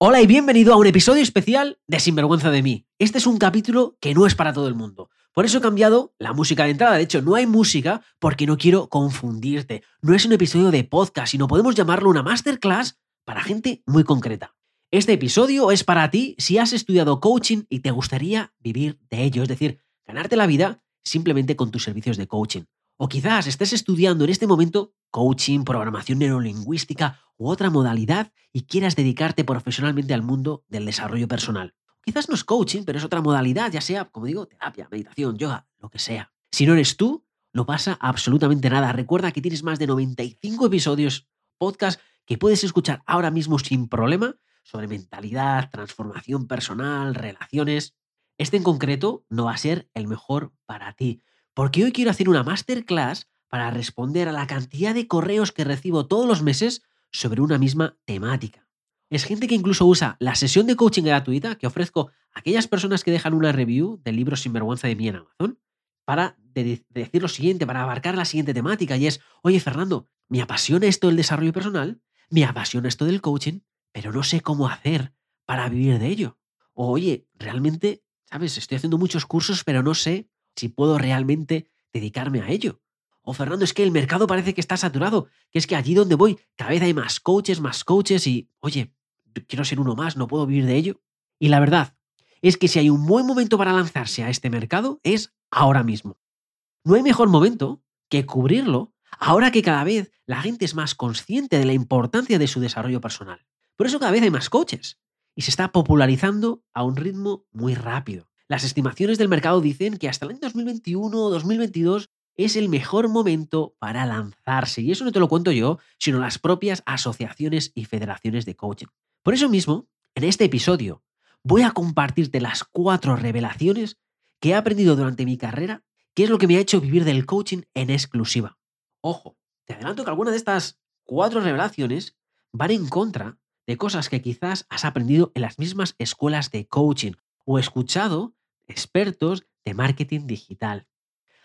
Hola y bienvenido a un episodio especial de Sinvergüenza de mí. Este es un capítulo que no es para todo el mundo. Por eso he cambiado la música de entrada. De hecho, no hay música porque no quiero confundirte. No es un episodio de podcast, sino podemos llamarlo una masterclass para gente muy concreta. Este episodio es para ti si has estudiado coaching y te gustaría vivir de ello, es decir, ganarte la vida simplemente con tus servicios de coaching. O quizás estés estudiando en este momento coaching, programación neurolingüística u otra modalidad y quieras dedicarte profesionalmente al mundo del desarrollo personal. Quizás no es coaching, pero es otra modalidad, ya sea, como digo, terapia, meditación, yoga, lo que sea. Si no eres tú, no pasa absolutamente nada. Recuerda que tienes más de 95 episodios, podcast que puedes escuchar ahora mismo sin problema sobre mentalidad, transformación personal, relaciones. Este en concreto no va a ser el mejor para ti, porque hoy quiero hacer una masterclass para responder a la cantidad de correos que recibo todos los meses sobre una misma temática. Es gente que incluso usa la sesión de coaching gratuita que ofrezco a aquellas personas que dejan una review del libro Sinvergüenza de mí en Amazon para decir lo siguiente, para abarcar la siguiente temática y es, oye Fernando, me apasiona esto del desarrollo personal, me apasiona esto del coaching, pero no sé cómo hacer para vivir de ello. O oye, realmente, sabes, estoy haciendo muchos cursos, pero no sé si puedo realmente dedicarme a ello. O Fernando, es que el mercado parece que está saturado, que es que allí donde voy cada vez hay más coaches, más coaches y, oye, quiero ser uno más, no puedo vivir de ello. Y la verdad es que si hay un buen momento para lanzarse a este mercado es ahora mismo. No hay mejor momento que cubrirlo ahora que cada vez la gente es más consciente de la importancia de su desarrollo personal. Por eso cada vez hay más coaches y se está popularizando a un ritmo muy rápido. Las estimaciones del mercado dicen que hasta el año 2021 o 2022 es el mejor momento para lanzarse. Y eso no te lo cuento yo, sino las propias asociaciones y federaciones de coaching. Por eso mismo, en este episodio, voy a compartirte las cuatro revelaciones que he aprendido durante mi carrera, que es lo que me ha hecho vivir del coaching en exclusiva. Ojo, te adelanto que algunas de estas cuatro revelaciones van en contra de cosas que quizás has aprendido en las mismas escuelas de coaching o escuchado expertos de marketing digital.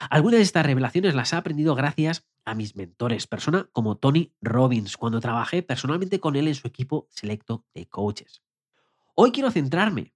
Algunas de estas revelaciones las he aprendido gracias a mis mentores, persona como Tony Robbins, cuando trabajé personalmente con él en su equipo selecto de coaches. Hoy quiero centrarme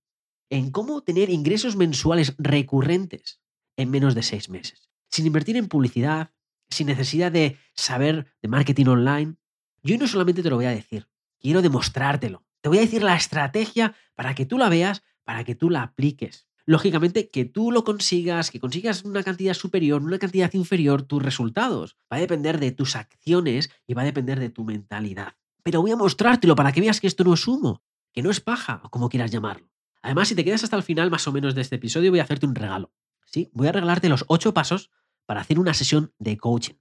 en cómo tener ingresos mensuales recurrentes en menos de seis meses, sin invertir en publicidad, sin necesidad de saber de marketing online. Yo hoy no solamente te lo voy a decir, quiero demostrártelo. Te voy a decir la estrategia para que tú la veas, para que tú la apliques lógicamente, que tú lo consigas, que consigas una cantidad superior, una cantidad inferior, tus resultados. Va a depender de tus acciones y va a depender de tu mentalidad. Pero voy a mostrártelo para que veas que esto no es humo, que no es paja, o como quieras llamarlo. Además, si te quedas hasta el final más o menos de este episodio, voy a hacerte un regalo. Sí, voy a regalarte los ocho pasos para hacer una sesión de coaching.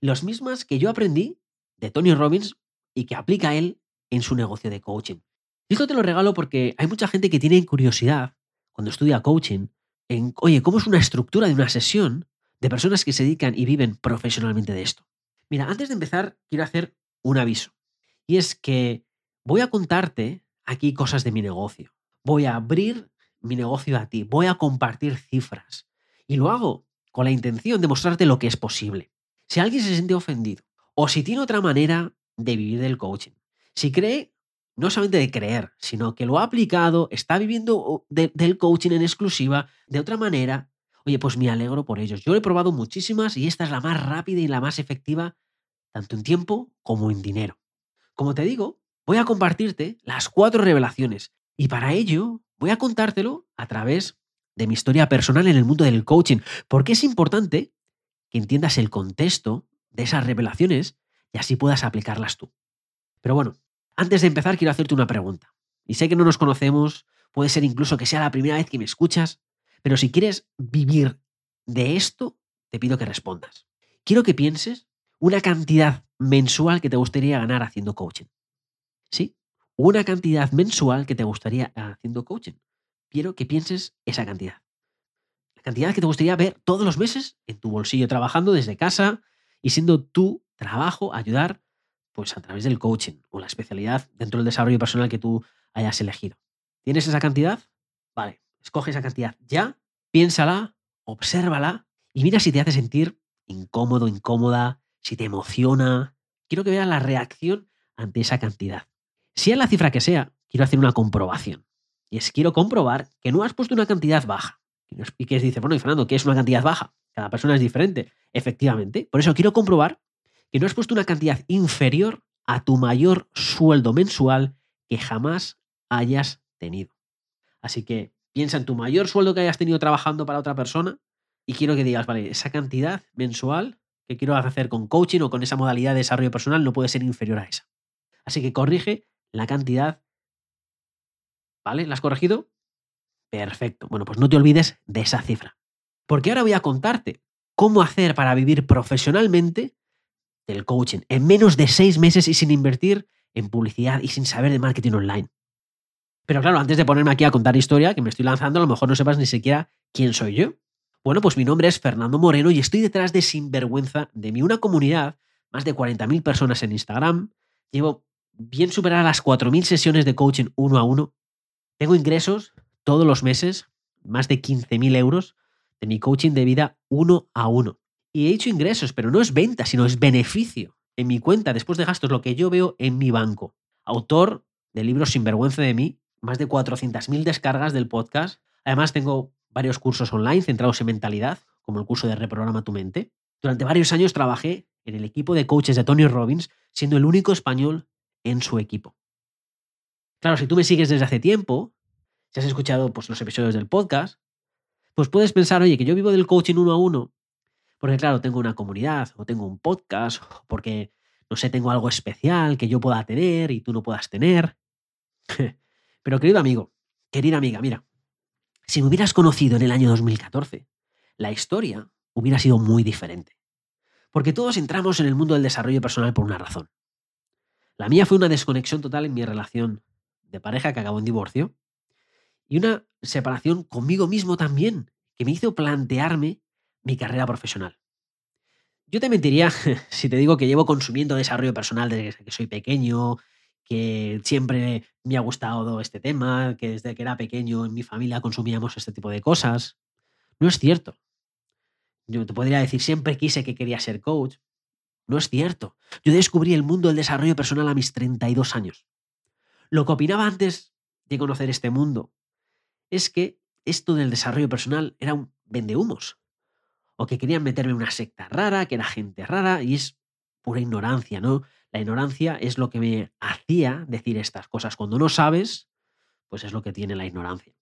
Los mismas que yo aprendí de Tony Robbins y que aplica él en su negocio de coaching. Y esto te lo regalo porque hay mucha gente que tiene curiosidad cuando estudia coaching, en, oye, ¿cómo es una estructura de una sesión de personas que se dedican y viven profesionalmente de esto? Mira, antes de empezar, quiero hacer un aviso. Y es que voy a contarte aquí cosas de mi negocio. Voy a abrir mi negocio a ti. Voy a compartir cifras. Y lo hago con la intención de mostrarte lo que es posible. Si alguien se siente ofendido o si tiene otra manera de vivir del coaching, si cree no solamente de creer, sino que lo ha aplicado, está viviendo del coaching en exclusiva de otra manera, oye, pues me alegro por ellos. Yo he probado muchísimas y esta es la más rápida y la más efectiva, tanto en tiempo como en dinero. Como te digo, voy a compartirte las cuatro revelaciones y para ello voy a contártelo a través de mi historia personal en el mundo del coaching, porque es importante que entiendas el contexto de esas revelaciones y así puedas aplicarlas tú. Pero bueno, antes de empezar, quiero hacerte una pregunta. Y sé que no nos conocemos, puede ser incluso que sea la primera vez que me escuchas, pero si quieres vivir de esto, te pido que respondas. Quiero que pienses una cantidad mensual que te gustaría ganar haciendo coaching. ¿Sí? Una cantidad mensual que te gustaría haciendo coaching. Quiero que pienses esa cantidad. La cantidad que te gustaría ver todos los meses en tu bolsillo trabajando desde casa y siendo tu trabajo ayudar pues a través del coaching o la especialidad dentro del desarrollo personal que tú hayas elegido. ¿Tienes esa cantidad? Vale, escoge esa cantidad ya, piénsala, obsérvala y mira si te hace sentir incómodo, incómoda, si te emociona. Quiero que veas la reacción ante esa cantidad. Sea la cifra que sea, quiero hacer una comprobación. Y es, quiero comprobar que no has puesto una cantidad baja. Y que dice, bueno, y Fernando, ¿qué es una cantidad baja? Cada persona es diferente. Efectivamente. Por eso quiero comprobar que no has puesto una cantidad inferior a tu mayor sueldo mensual que jamás hayas tenido. Así que piensa en tu mayor sueldo que hayas tenido trabajando para otra persona y quiero que digas, vale, esa cantidad mensual que quiero hacer con coaching o con esa modalidad de desarrollo personal no puede ser inferior a esa. Así que corrige la cantidad. ¿Vale? ¿La has corregido? Perfecto. Bueno, pues no te olvides de esa cifra. Porque ahora voy a contarte cómo hacer para vivir profesionalmente del coaching en menos de seis meses y sin invertir en publicidad y sin saber de marketing online. Pero claro, antes de ponerme aquí a contar historia, que me estoy lanzando, a lo mejor no sepas ni siquiera quién soy yo. Bueno, pues mi nombre es Fernando Moreno y estoy detrás de Sinvergüenza de mi una comunidad, más de 40.000 personas en Instagram. Llevo bien superar las 4.000 sesiones de coaching uno a uno. Tengo ingresos todos los meses, más de 15.000 euros de mi coaching de vida uno a uno. Y he hecho ingresos, pero no es venta, sino es beneficio en mi cuenta después de gastos, lo que yo veo en mi banco. Autor del libro Sinvergüenza de mí, más de 400.000 descargas del podcast. Además, tengo varios cursos online centrados en mentalidad, como el curso de Reprograma tu mente. Durante varios años trabajé en el equipo de coaches de Tony Robbins, siendo el único español en su equipo. Claro, si tú me sigues desde hace tiempo, si has escuchado pues, los episodios del podcast, pues puedes pensar, oye, que yo vivo del coaching uno a uno, porque claro, tengo una comunidad, o tengo un podcast, porque, no sé, tengo algo especial que yo pueda tener y tú no puedas tener. Pero querido amigo, querida amiga, mira, si me hubieras conocido en el año 2014, la historia hubiera sido muy diferente. Porque todos entramos en el mundo del desarrollo personal por una razón. La mía fue una desconexión total en mi relación de pareja que acabó en divorcio y una separación conmigo mismo también, que me hizo plantearme mi carrera profesional. Yo te mentiría si te digo que llevo consumiendo desarrollo personal desde que soy pequeño, que siempre me ha gustado este tema, que desde que era pequeño en mi familia consumíamos este tipo de cosas. No es cierto. Yo te podría decir, siempre quise que quería ser coach. No es cierto. Yo descubrí el mundo del desarrollo personal a mis 32 años. Lo que opinaba antes de conocer este mundo es que esto del desarrollo personal era un vendehumos. O que querían meterme en una secta rara, que era gente rara, y es pura ignorancia, ¿no? La ignorancia es lo que me hacía decir estas cosas. Cuando no sabes, pues es lo que tiene la ignorancia.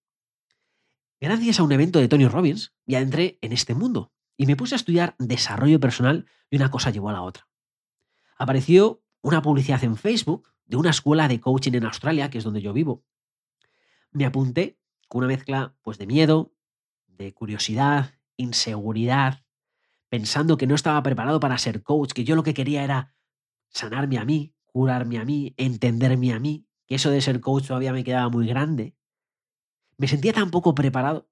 Gracias a un evento de Tony Robbins, ya entré en este mundo y me puse a estudiar desarrollo personal y una cosa llevó a la otra. Apareció una publicidad en Facebook de una escuela de coaching en Australia, que es donde yo vivo. Me apunté con una mezcla pues, de miedo, de curiosidad, inseguridad, pensando que no estaba preparado para ser coach, que yo lo que quería era sanarme a mí, curarme a mí, entenderme a mí, que eso de ser coach todavía me quedaba muy grande. Me sentía tan poco preparado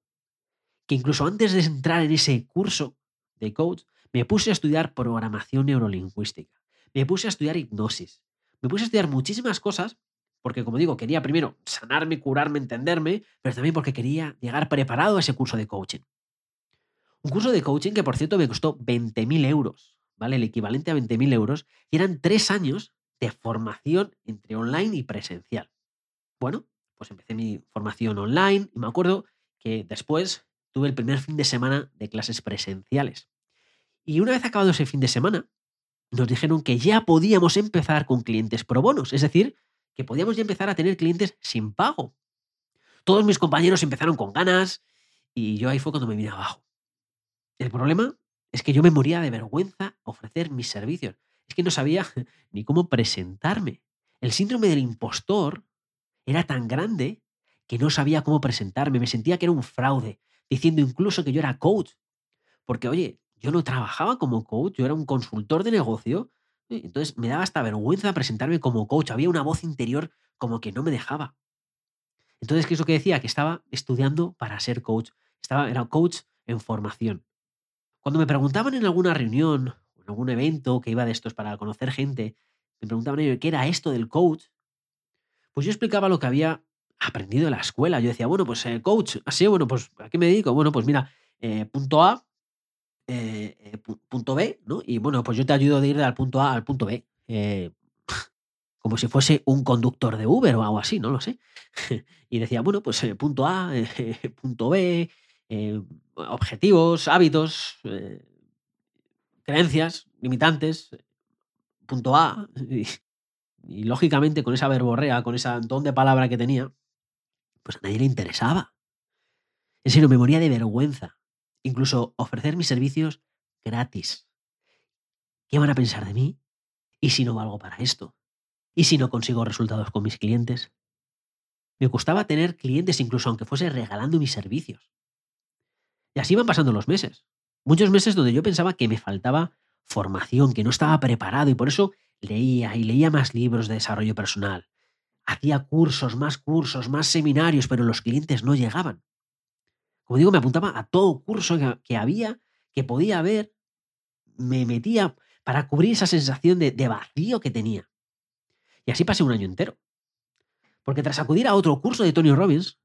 que incluso antes de entrar en ese curso de coach, me puse a estudiar programación neurolingüística, me puse a estudiar hipnosis, me puse a estudiar muchísimas cosas porque, como digo, quería primero sanarme, curarme, entenderme, pero también porque quería llegar preparado a ese curso de coaching. Un curso de coaching que, por cierto, me costó 20.000 euros, ¿vale? El equivalente a 20.000 euros, y eran tres años de formación entre online y presencial. Bueno, pues empecé mi formación online y me acuerdo que después tuve el primer fin de semana de clases presenciales. Y una vez acabado ese fin de semana, nos dijeron que ya podíamos empezar con clientes pro bonos, es decir, que podíamos ya empezar a tener clientes sin pago. Todos mis compañeros empezaron con ganas y yo ahí fue cuando me vine abajo. El problema es que yo me moría de vergüenza ofrecer mis servicios. Es que no sabía ni cómo presentarme. El síndrome del impostor era tan grande que no sabía cómo presentarme. Me sentía que era un fraude, diciendo incluso que yo era coach. Porque, oye, yo no trabajaba como coach, yo era un consultor de negocio entonces me daba hasta vergüenza presentarme como coach. Había una voz interior como que no me dejaba. Entonces, ¿qué es lo que decía? Que estaba estudiando para ser coach. Estaba, era coach en formación. Cuando me preguntaban en alguna reunión en algún evento que iba de estos para conocer gente, me preguntaban qué era esto del coach, pues yo explicaba lo que había aprendido en la escuela. Yo decía, bueno, pues eh, coach, así, bueno, pues ¿a qué me dedico? Bueno, pues mira, eh, punto A, eh, eh, punto B, ¿no? Y bueno, pues yo te ayudo de ir al punto A al punto B. Eh, como si fuese un conductor de Uber o algo así, no lo sé. y decía, bueno, pues punto A, punto B, eh, objetivos, hábitos, creencias, limitantes, punto A. Y, lógicamente con esa verborrea, con ese don de palabra que tenía, pues a nadie le interesaba. En serio, me moría de vergüenza. Incluso ofrecer mis servicios gratis. ¿Qué van a pensar de mí? ¿Y si no valgo para esto? ¿Y si no consigo resultados con mis clientes? Me gustaba tener clientes incluso aunque fuese regalando mis servicios. Y así iban pasando los meses. Muchos meses donde yo pensaba que me faltaba formación, que no estaba preparado y por eso leía y leía más libros de desarrollo personal. Hacía cursos, más cursos, más seminarios, pero los clientes no llegaban. Como digo, me apuntaba a todo curso que, había, que podía haber, me metía para cubrir esa sensación de vacío que tenía. Y así pasé un año entero. Porque tras acudir a otro curso de Tony Robbins,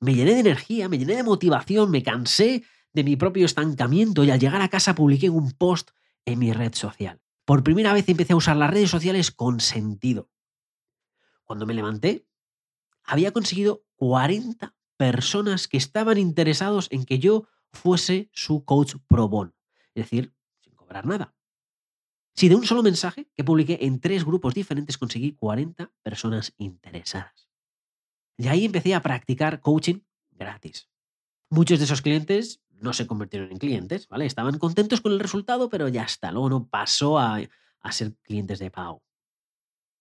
me llené de energía, me llené de motivación, me cansé de mi propio estancamiento y al llegar a casa publiqué un post en mi red social. Por primera vez empecé a usar las redes sociales con sentido. Cuando me levanté, había conseguido 40 personas que estaban interesados en que yo fuese su coach pro bono, es decir, sin cobrar nada. Si de un solo mensaje que publiqué en tres grupos diferentes conseguí 40 personas interesadas. Y ahí empecé a practicar coaching gratis. Muchos de esos clientes no se convirtieron en clientes, ¿vale? Estaban contentos con el resultado, pero ya está, luego no pasó a, a ser clientes de pago.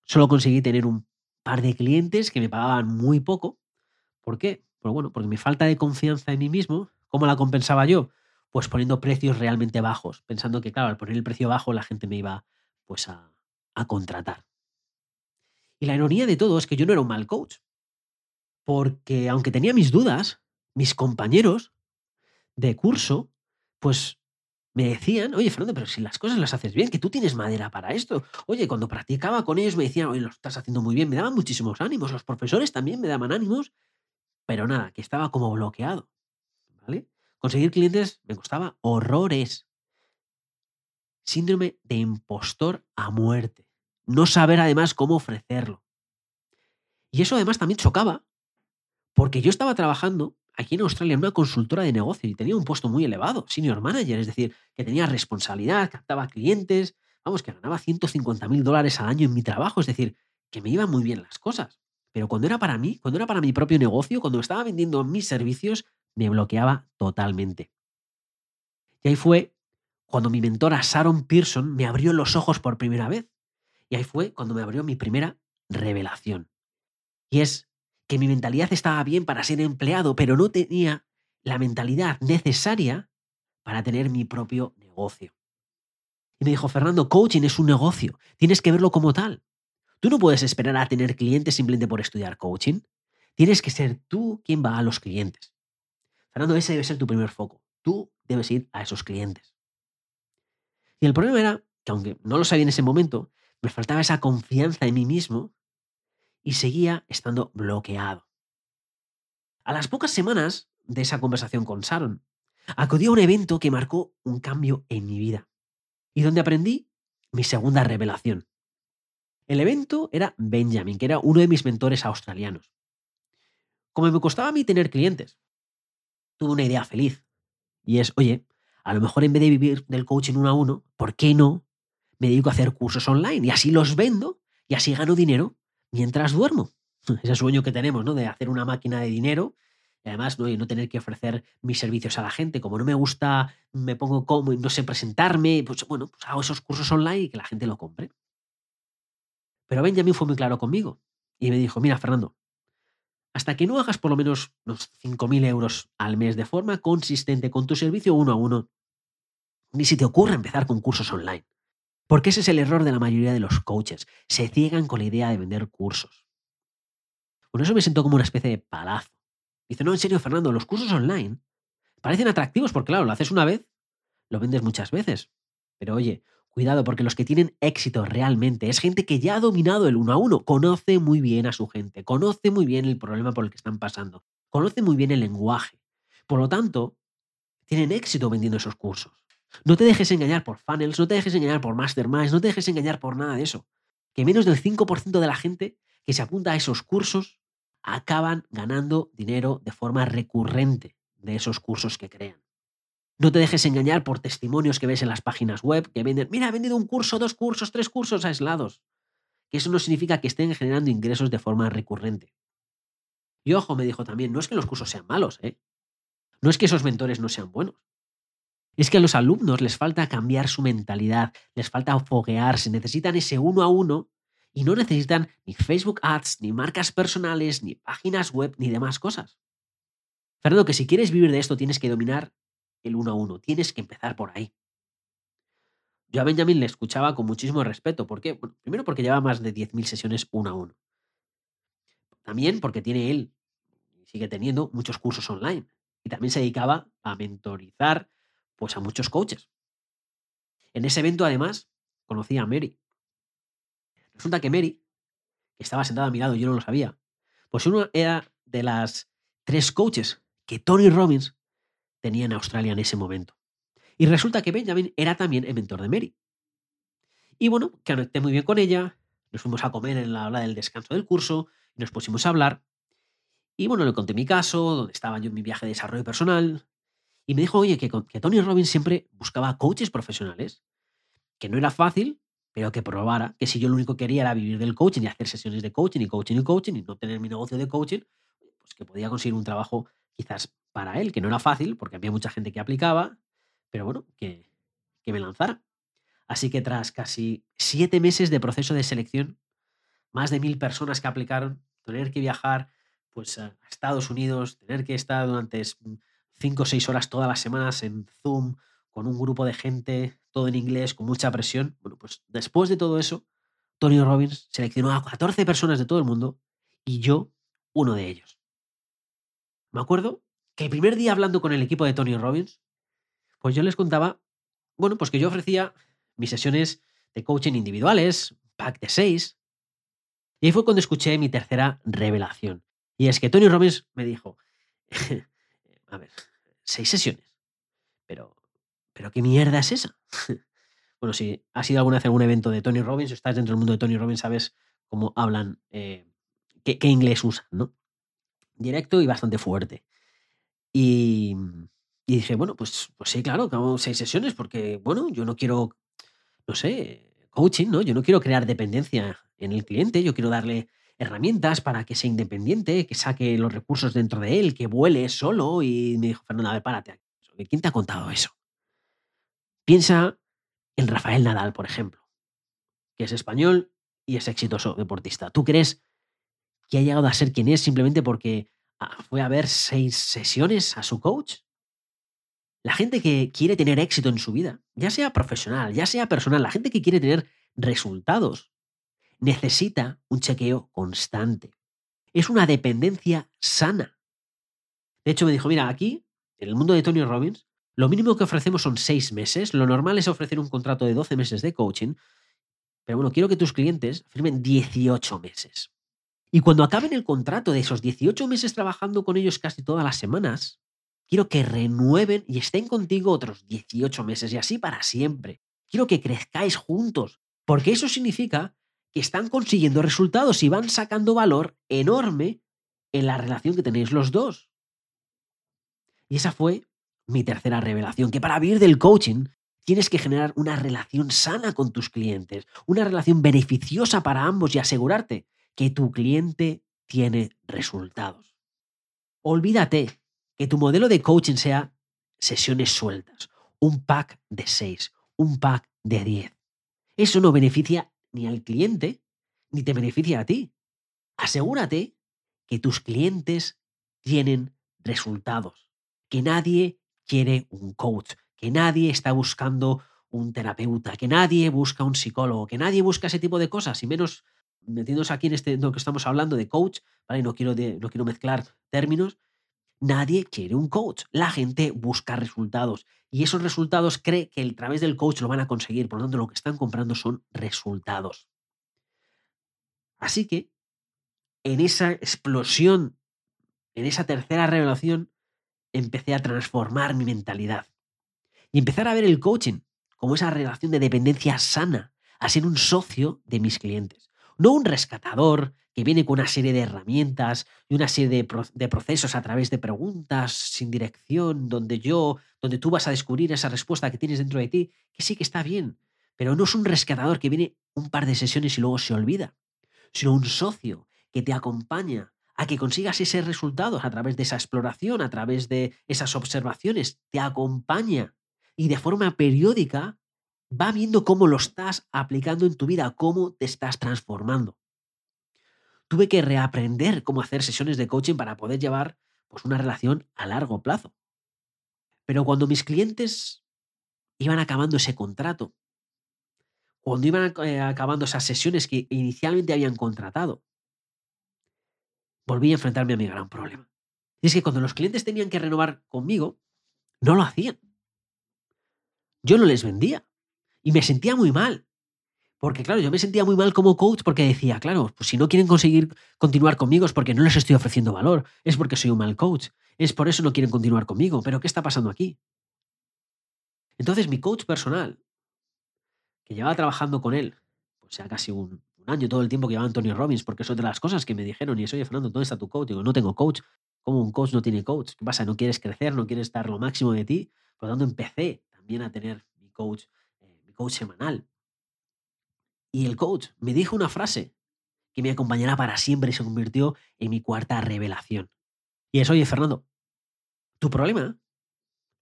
Solo conseguí tener un par de clientes que me pagaban muy poco. ¿Por qué? Pues bueno, porque mi falta de confianza en mí mismo, ¿cómo la compensaba yo? pues poniendo precios realmente bajos, pensando que, claro, al poner el precio bajo la gente me iba pues a, a contratar. Y la ironía de todo es que yo no era un mal coach, porque aunque tenía mis dudas, mis compañeros de curso, pues me decían, oye, Fernando, pero si las cosas las haces bien, que tú tienes madera para esto. Oye, cuando practicaba con ellos me decían, oye, lo estás haciendo muy bien, me daban muchísimos ánimos, los profesores también me daban ánimos, pero nada, que estaba como bloqueado. ¿Vale? Conseguir clientes me costaba horrores. Síndrome de impostor a muerte. No saber además cómo ofrecerlo. Y eso además también chocaba, porque yo estaba trabajando aquí en Australia en una consultora de negocio y tenía un puesto muy elevado, senior manager, es decir, que tenía responsabilidad, captaba clientes, vamos, que ganaba 150 mil dólares al año en mi trabajo, es decir, que me iban muy bien las cosas. Pero cuando era para mí, cuando era para mi propio negocio, cuando estaba vendiendo mis servicios, me bloqueaba totalmente. Y ahí fue cuando mi mentora Sharon Pearson me abrió los ojos por primera vez. Y ahí fue cuando me abrió mi primera revelación. Y es que mi mentalidad estaba bien para ser empleado, pero no tenía la mentalidad necesaria para tener mi propio negocio. Y me dijo, Fernando, coaching es un negocio, tienes que verlo como tal. Tú no puedes esperar a tener clientes simplemente por estudiar coaching. Tienes que ser tú quien va a los clientes. Fernando, ese debe ser tu primer foco. Tú debes ir a esos clientes. Y el problema era que aunque no lo sabía en ese momento, me faltaba esa confianza en mí mismo y seguía estando bloqueado. A las pocas semanas de esa conversación con Sharon, acudí a un evento que marcó un cambio en mi vida y donde aprendí mi segunda revelación. El evento era Benjamin, que era uno de mis mentores australianos. Como me costaba a mí tener clientes, tuve una idea feliz. Y es, oye, a lo mejor en vez de vivir del coaching uno a uno, ¿por qué no me dedico a hacer cursos online? Y así los vendo y así gano dinero mientras duermo. Ese sueño que tenemos, ¿no? De hacer una máquina de dinero y además ¿no? Y no tener que ofrecer mis servicios a la gente. Como no me gusta, me pongo como y no sé presentarme, pues bueno, pues hago esos cursos online y que la gente lo compre. Pero Benjamin fue muy claro conmigo y me dijo, mira, Fernando, hasta que no hagas por lo menos unos 5.000 euros al mes de forma consistente con tu servicio uno a uno, ni si te ocurra empezar con cursos online. Porque ese es el error de la mayoría de los coaches. Se ciegan con la idea de vender cursos. Por eso me siento como una especie de palazo. Dice, no, en serio, Fernando, los cursos online parecen atractivos porque, claro, lo haces una vez, lo vendes muchas veces. Pero oye, Cuidado, porque los que tienen éxito realmente es gente que ya ha dominado el uno a uno, conoce muy bien a su gente, conoce muy bien el problema por el que están pasando, conoce muy bien el lenguaje. Por lo tanto, tienen éxito vendiendo esos cursos. No te dejes engañar por funnels, no te dejes engañar por masterminds, no te dejes engañar por nada de eso. que menos del 5% de la gente que se apunta a esos cursos acaban ganando dinero de forma recurrente de esos cursos que crean. No te dejes engañar por testimonios que ves en las páginas web que venden, mira, ha vendido un curso, dos cursos, tres cursos aislados. Que eso no significa que estén generando ingresos de forma recurrente. Y ojo, me dijo también, no es que los cursos sean malos, ¿eh? No es que esos mentores no sean buenos. Es que a los alumnos les falta cambiar su mentalidad, les falta foguearse, necesitan ese uno a uno y no necesitan ni Facebook Ads, ni marcas personales, ni páginas web, ni demás cosas. Fernando, que si quieres vivir de esto tienes que dominar el uno a uno, tienes que empezar por ahí. Yo a Benjamin le escuchaba con muchísimo respeto. ¿Por qué? primero porque lleva más de 10.000 sesiones uno a uno. También porque tiene él, sigue teniendo, muchos cursos online. Y también se dedicaba a mentorizar pues a muchos coaches. En ese evento, además, conocí a Mary. Resulta que Mary, que estaba sentada a mi lado, yo no lo sabía, pues uno era de las tres coaches que Tony Robbins tenía en Australia en ese momento. Y resulta que Benjamin era también el mentor de Mary. Y bueno, conecté muy bien con ella, nos fuimos a comer en la hora del descanso del curso, y nos pusimos a hablar. Y bueno, le conté mi caso, donde estaba yo en mi viaje de desarrollo personal, y me dijo, oye, que, Tony Robbins siempre buscaba coaches profesionales, que no era fácil, pero que probara que si yo lo único que quería era vivir del coaching y hacer sesiones de coaching y coaching y coaching y no tener mi negocio de coaching, pues que podía conseguir un trabajo quizás para él, que no era fácil, porque había mucha gente que aplicaba, pero bueno, que, que me lanzara. Así que tras casi siete meses de proceso de selección, más de mil personas que aplicaron, tener que viajar pues, a Estados Unidos, tener que estar durante cinco o seis horas todas las semanas en Zoom con un grupo de gente, todo en inglés, con mucha presión. Bueno, pues después de todo eso, Tony Robbins seleccionó a 14 personas de todo el mundo y yo, uno de ellos. Me acuerdo que el primer día hablando con el equipo de Tony Robbins, pues yo les contaba, bueno, pues que yo ofrecía mis sesiones de coaching individuales, pack de seis. Y ahí fue cuando escuché mi tercera revelación. Y es que Tony Robbins me dijo, a ver, seis sesiones. Pero, pero ¿qué mierda es esa? bueno, si has ido alguna vez a algún evento de Tony Robbins, estás dentro del mundo de Tony Robbins, sabes cómo hablan, eh, qué, inglés usan, ¿no? Directo y bastante fuerte. Y, dije, bueno, pues, pues sí, claro, hago seis sesiones porque, bueno, yo no quiero, no sé, coaching, ¿no? Yo no quiero crear dependencia en el cliente, yo quiero darle herramientas para que sea independiente, que saque los recursos dentro de él, que vuele solo. Y me dijo, Fernando, a ver, párate. ¿Quién te ha contado eso? Piensa en Rafael Nadal, por ejemplo, que es español y es exitoso deportista. ¿Tú crees que ha llegado a ser quien es simplemente porque ah, fue a ver seis sesiones a su coach? La gente que quiere tener éxito en su vida, ya sea profesional, ya sea personal, la gente que quiere tener resultados, necesita un chequeo constante. Es una dependencia sana. De hecho, me dijo, mira, aquí, en el mundo de Tony Robbins, lo mínimo que ofrecemos son seis meses, lo normal es ofrecer un contrato de 12 meses de coaching, pero bueno, quiero que tus clientes firmen 18 meses. Y cuando acaben el contrato de esos 18 meses trabajando con ellos casi todas las semanas, quiero que renueven y estén contigo otros 18 meses y así para siempre. Quiero que crezcáis juntos, porque eso significa están consiguiendo resultados y van sacando valor enorme en la relación que tenéis los dos. Y esa fue mi tercera revelación, que para vivir del coaching tienes que generar una relación sana con tus clientes, una relación beneficiosa para ambos y asegurarte que tu cliente tiene resultados. Olvídate que tu modelo de coaching sea sesiones sueltas, un pack de seis, un pack de diez. Eso no beneficia ni al cliente, ni te beneficia a ti. Asegúrate que tus clientes tienen resultados, que nadie quiere un coach, que nadie está buscando un terapeuta, que nadie busca un psicólogo, que nadie busca ese tipo de cosas, y menos metiéndose aquí en este lo que estamos hablando de coach, ¿vale? No quiero, no quiero mezclar términos. Nadie quiere un coach. La gente busca resultados y esos resultados cree que a través del coach lo van a conseguir. Por lo tanto, lo que están comprando son resultados. Así que, en esa explosión, en esa tercera revelación, empecé a transformar mi mentalidad y empezar a ver el coaching como esa relación de dependencia sana, a ser un socio de mis clientes. No un rescatador que viene con una serie de herramientas y una serie de, pro- de procesos a través de preguntas sin dirección, donde yo, donde tú vas a descubrir esa respuesta que tienes dentro de ti, que sí que está bien, pero no es un rescatador que viene un par de sesiones y luego se olvida, sino un socio que te acompaña a que consigas ese resultado a través de esa exploración, a través de esas observaciones, te acompaña y de forma periódica va viendo cómo lo estás aplicando en tu vida, cómo te estás transformando. Tuve que reaprender cómo hacer sesiones de coaching para poder llevar pues, una relación a largo plazo. Pero cuando mis clientes iban acabando ese contrato, cuando iban eh, acabando esas sesiones que inicialmente habían contratado, volví a enfrentarme a mi gran problema. Y es que cuando los clientes tenían que renovar conmigo, no lo hacían. Yo no les vendía. Y me sentía muy mal. Porque, claro, yo me sentía muy mal como coach porque decía, claro, pues si no quieren conseguir continuar conmigo es porque no les estoy ofreciendo valor, es porque soy un mal coach, es por eso no quieren continuar conmigo. Pero, ¿qué está pasando aquí? Entonces, mi coach personal, que llevaba trabajando con él, pues ya casi un, año, todo el tiempo que llevaba Antonio Robbins, porque eso es de las cosas que me dijeron, y es, oye, Fernando, ¿dónde está tu coach? Digo, no tengo coach. ¿Cómo un coach no tiene coach? ¿Qué pasa? ¿No quieres crecer? ¿No quieres dar lo máximo de ti? Por lo tanto, empecé también a tener mi coach, eh, mi coach semanal. Y el coach me dijo una frase que me acompañará para siempre y se convirtió en mi cuarta revelación. Y es, oye, Fernando, tu problema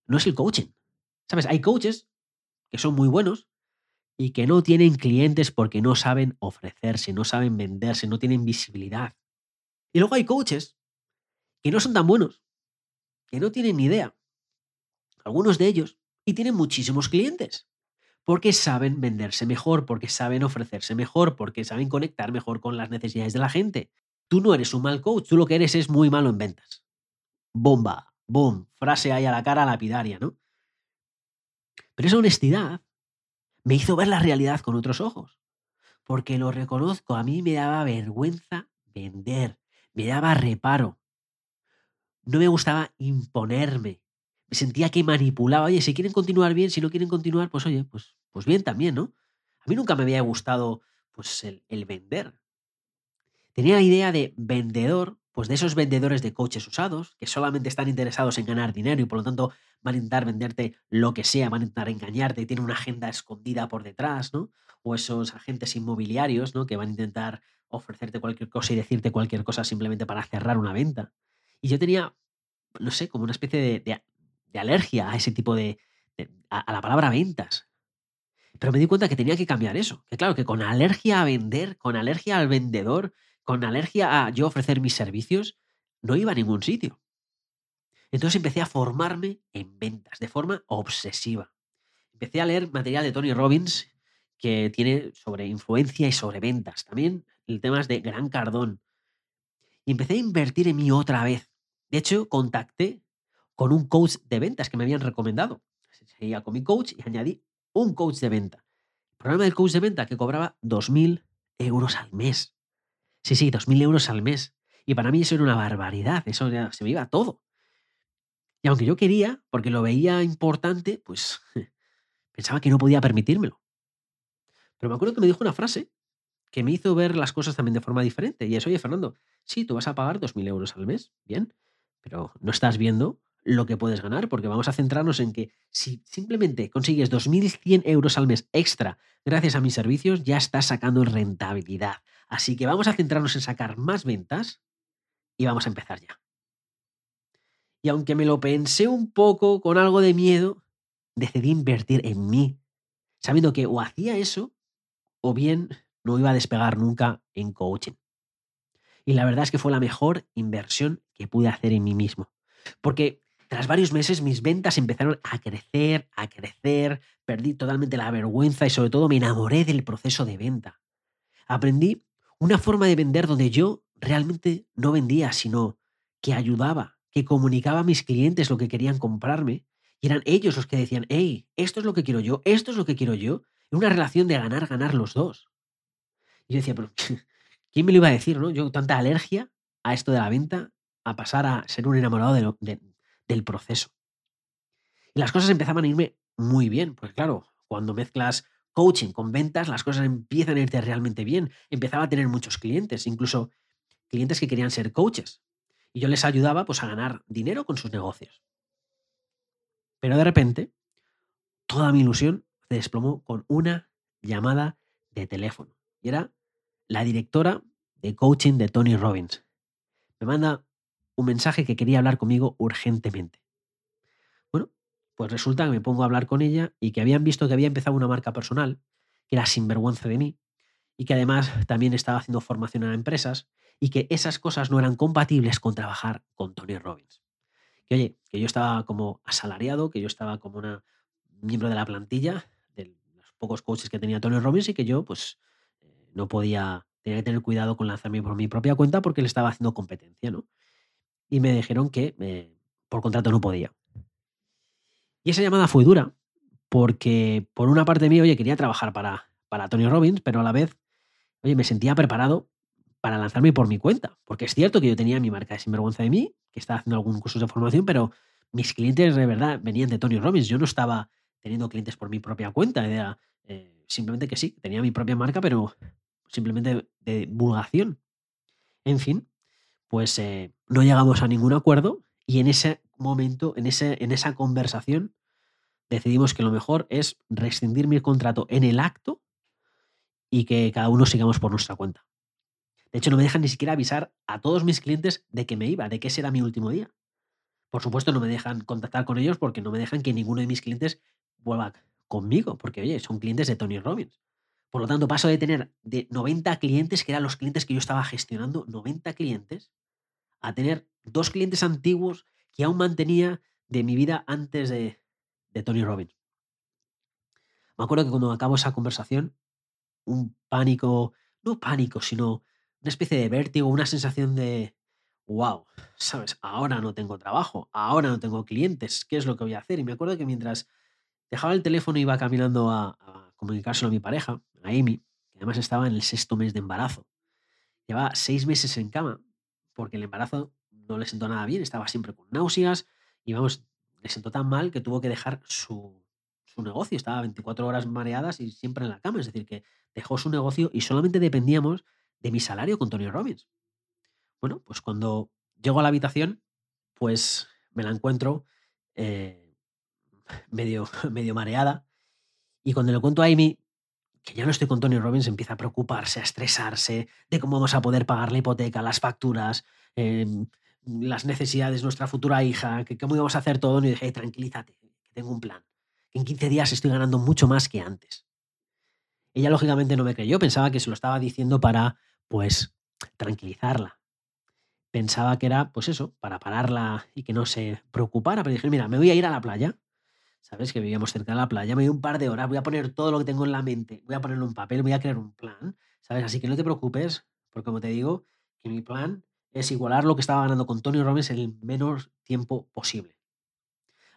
no es el coaching. ¿Sabes? Hay coaches que son muy buenos y que no tienen clientes porque no saben ofrecerse, no saben venderse, no tienen visibilidad. Y luego hay coaches que no son tan buenos, que no tienen ni idea. Algunos de ellos y tienen muchísimos clientes porque saben venderse mejor, porque saben ofrecerse mejor, porque saben conectar mejor con las necesidades de la gente. Tú no eres un mal coach, tú lo que eres es muy malo en ventas. Bomba, boom, frase ahí a la cara lapidaria, ¿no? Pero esa honestidad me hizo ver la realidad con otros ojos. Porque lo reconozco, a mí me daba vergüenza vender, me daba reparo. No me gustaba imponerme. Me sentía que manipulaba. Oye, si quieren continuar bien, si no quieren continuar, pues oye, pues, pues bien también, ¿no? A mí nunca me había gustado pues el, vender. Tenía la idea de vendedor, pues de esos vendedores de coches usados, que solamente están interesados en ganar dinero y por lo tanto van a intentar venderte lo que sea, van a intentar engañarte y tienen una agenda escondida por detrás, ¿no? O esos agentes inmobiliarios, ¿no? Que van a intentar ofrecerte cualquier cosa y decirte cualquier cosa simplemente para cerrar una venta. Y yo tenía, no sé, como una especie de- de alergia a ese tipo de, a, la palabra ventas. Pero me di cuenta que tenía que cambiar eso. Que claro, que con alergia a vender, con alergia al vendedor, con alergia a yo ofrecer mis servicios, no iba a ningún sitio. Entonces empecé a formarme en ventas de forma obsesiva. Empecé a leer material de Tony Robbins que tiene sobre influencia y sobre ventas. También el tema es de Gran Cardón. Y empecé a invertir en mí otra vez. De hecho, contacté con un coach de ventas que me habían recomendado. Seguía con mi coach y añadí un coach de venta. El problema del coach de venta que cobraba 2.000 euros al mes. Sí, sí, 2.000 euros al mes. Y para mí eso era una barbaridad. Eso se me iba todo. Y aunque yo quería, porque lo veía importante, pues pensaba que no podía permitírmelo. Pero me acuerdo que me dijo una frase que me hizo ver las cosas también de forma diferente. Y es, oye, Fernando, sí, tú vas a pagar 2.000 euros al mes, bien, pero no estás viendo lo que puedes ganar, porque vamos a centrarnos en que si simplemente consigues 2.100 euros al mes extra gracias a mis servicios, ya estás sacando rentabilidad. Así que vamos a centrarnos en sacar más ventas y vamos a empezar ya. Y aunque me lo pensé un poco con algo de miedo, decidí invertir en mí, sabiendo que o hacía eso o bien no iba a despegar nunca en coaching. Y la verdad es que fue la mejor inversión que pude hacer en mí mismo. Porque tras varios meses mis ventas empezaron a crecer, a crecer, perdí totalmente la vergüenza y sobre todo me enamoré del proceso de venta. Aprendí una forma de vender donde yo realmente no vendía, sino que ayudaba, que comunicaba a mis clientes lo que querían comprarme y eran ellos los que decían, hey, esto es lo que quiero yo, esto es lo que quiero yo. En una relación de ganar, ganar los dos. Y yo decía, pero ¿quién me lo iba a decir, no? Yo tanta alergia a esto de la venta, a pasar a ser un enamorado de lo- de- del proceso. Y las cosas empezaban a irme muy bien, porque claro, cuando mezclas coaching, con ventas, las cosas empiezan a irte realmente bien. Empezaba a tener muchos clientes, incluso clientes que querían ser coaches. Y yo les ayudaba pues, a ganar dinero con sus negocios. Pero de repente, toda mi ilusión se desplomó con una llamada de teléfono. Y era la directora de coaching de Tony Robbins. Me manda un mensaje que quería hablar conmigo urgentemente. Bueno, pues resulta que me pongo a hablar con ella y que habían visto que había empezado una marca personal, que era sinvergüenza de mí, y que además también estaba haciendo formación en empresas y que esas cosas no eran compatibles con trabajar con Tony Robbins. Que oye, que yo estaba como asalariado, que yo estaba como una miembro de la plantilla de los pocos coaches que tenía Tony Robbins y que yo pues eh, no podía, tenía que tener cuidado con lanzarme por mi propia cuenta porque le estaba haciendo competencia, ¿no? Y me dijeron que eh, por contrato no podía. Y esa llamada fue dura porque por una parte mí, oye, quería trabajar para, para Tony Robbins, pero a la vez, oye, me sentía preparado para lanzarme por mi cuenta. Porque es cierto que yo tenía mi marca de sinvergüenza de mí, que estaba haciendo algún curso de formación, pero mis clientes de verdad venían de Tony Robbins. Yo no estaba teniendo clientes por mi propia cuenta. Era eh, simplemente que sí, tenía mi propia marca, pero simplemente de divulgación. En fin, pues eh, no llegamos a ningún acuerdo y en ese momento, en, ese, en esa conversación, decidimos que lo mejor es rescindir mi contrato en el acto y que cada uno sigamos por nuestra cuenta. De hecho, no me dejan ni siquiera avisar a todos mis clientes de que me iba, de que ese era mi último día. Por supuesto, no me dejan contactar con ellos porque no me dejan que ninguno de mis clientes vuelva conmigo, porque oye, son clientes de Tony Robbins. Por lo tanto, paso de tener de 90 clientes, que eran los clientes que yo estaba gestionando, 90 clientes, a tener dos clientes antiguos que aún mantenía de mi vida antes de, de Tony Robbins. Me acuerdo que cuando acabo esa conversación, un pánico, no pánico, sino una especie de vértigo, una sensación de, wow, ¿sabes? Ahora no tengo trabajo, ahora no tengo clientes, ¿qué es lo que voy a hacer? Y me acuerdo que mientras dejaba el teléfono iba caminando a, comunicárselo a mi pareja, a Amy, que además estaba en el sexto mes de embarazo. Llevaba seis meses en cama porque el embarazo no le sentó nada bien, estaba siempre con náuseas y le sentó tan mal que tuvo que dejar su, su negocio, estaba 24 horas mareadas y siempre en la cama, es decir, que dejó su negocio y solamente dependíamos de mi salario con Tony Robbins. Bueno, pues cuando llego a la habitación, pues me la encuentro eh, medio, medio mareada. Y cuando le cuento a Amy que ya no estoy con Tony Robbins, empieza a preocuparse, a estresarse de cómo vamos a poder pagar la hipoteca, las facturas, em, las necesidades de nuestra futura hija, que cómo íbamos a hacer todo. Y dije, tranquilízate, que tengo un plan. En 15 días estoy ganando mucho más que antes. Ella lógicamente no me creyó, pensaba que se lo estaba diciendo para pues tranquilizarla. Pensaba que era, pues eso, para pararla y que no se preocupara, pero dije, mira, me voy a ir a la playa, ¿sabes? Que vivíamos cerca de la playa, me voy un par de horas, voy a poner todo lo que tengo en la mente, voy a ponerlo en papel, voy a crear un plan, ¿sabes? Así que no te preocupes, porque como te digo, que mi plan es igualar lo que estaba ganando con Tony Robbins en el menor tiempo posible.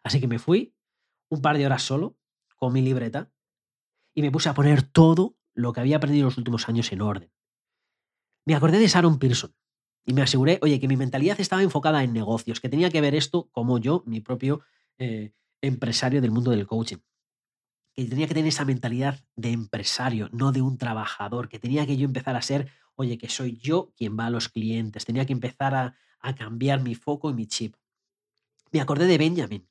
Así que me fui un par de horas solo con mi libreta y me puse a poner todo lo que había aprendido en los últimos años en orden me acordé de Sharon Pearson y me aseguré, oye, que mi mentalidad estaba enfocada en negocios, que tenía que ver esto como yo, mi propio eh, empresario del mundo del coaching. Que tenía que tener esa mentalidad de empresario, no de un trabajador, que tenía que yo empezar a ser, oye, que soy yo quien va a los clientes, tenía que empezar a, cambiar mi foco y mi chip. Me acordé de Benjamin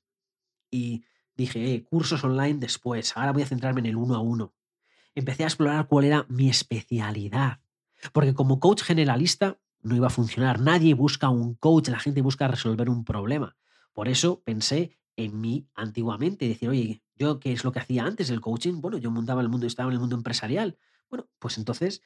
y dije, cursos online después, ahora voy a centrarme en el uno a uno. Empecé a explorar cuál era mi especialidad porque como coach generalista no iba a funcionar. Nadie busca un coach, la gente busca resolver un problema. Por eso pensé en mí antiguamente, decir, oye, yo qué es lo que hacía antes del coaching? Bueno, yo montaba el mundo, estaba en el mundo empresarial. Bueno, pues entonces,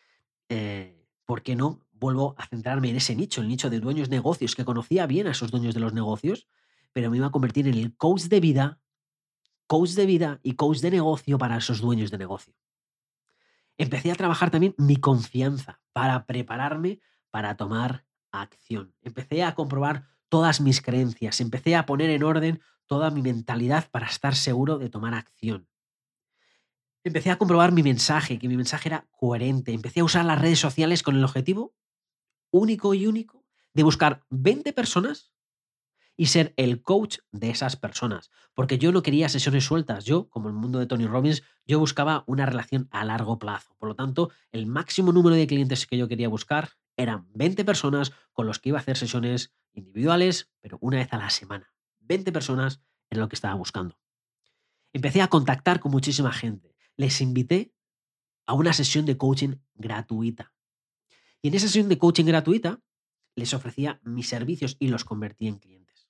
eh, ¿por qué no vuelvo a centrarme en ese nicho, el nicho de dueños negocios, que conocía bien a esos dueños de los negocios, pero me iba a convertir en el coach de vida, coach de vida y coach de negocio para esos dueños de negocio empecé a trabajar también mi confianza para prepararme para tomar acción. Empecé a comprobar todas mis creencias, empecé a poner en orden toda mi mentalidad para estar seguro de tomar acción. Empecé a comprobar mi mensaje, que mi mensaje era coherente. Empecé a usar las redes sociales con el objetivo único y único de buscar 20 personas y ser el coach de esas personas. Porque yo no quería sesiones sueltas. Yo, como el mundo de Tony Robbins, yo buscaba una relación a largo plazo. Por lo tanto, el máximo número de clientes que yo quería buscar eran 20 personas con los que iba a hacer sesiones individuales, pero una vez a la semana. 20 personas en lo que estaba buscando. Empecé a contactar con muchísima gente. Les invité a una sesión de coaching gratuita. Y en esa sesión de coaching gratuita les ofrecía mis servicios y los convertí en clientes.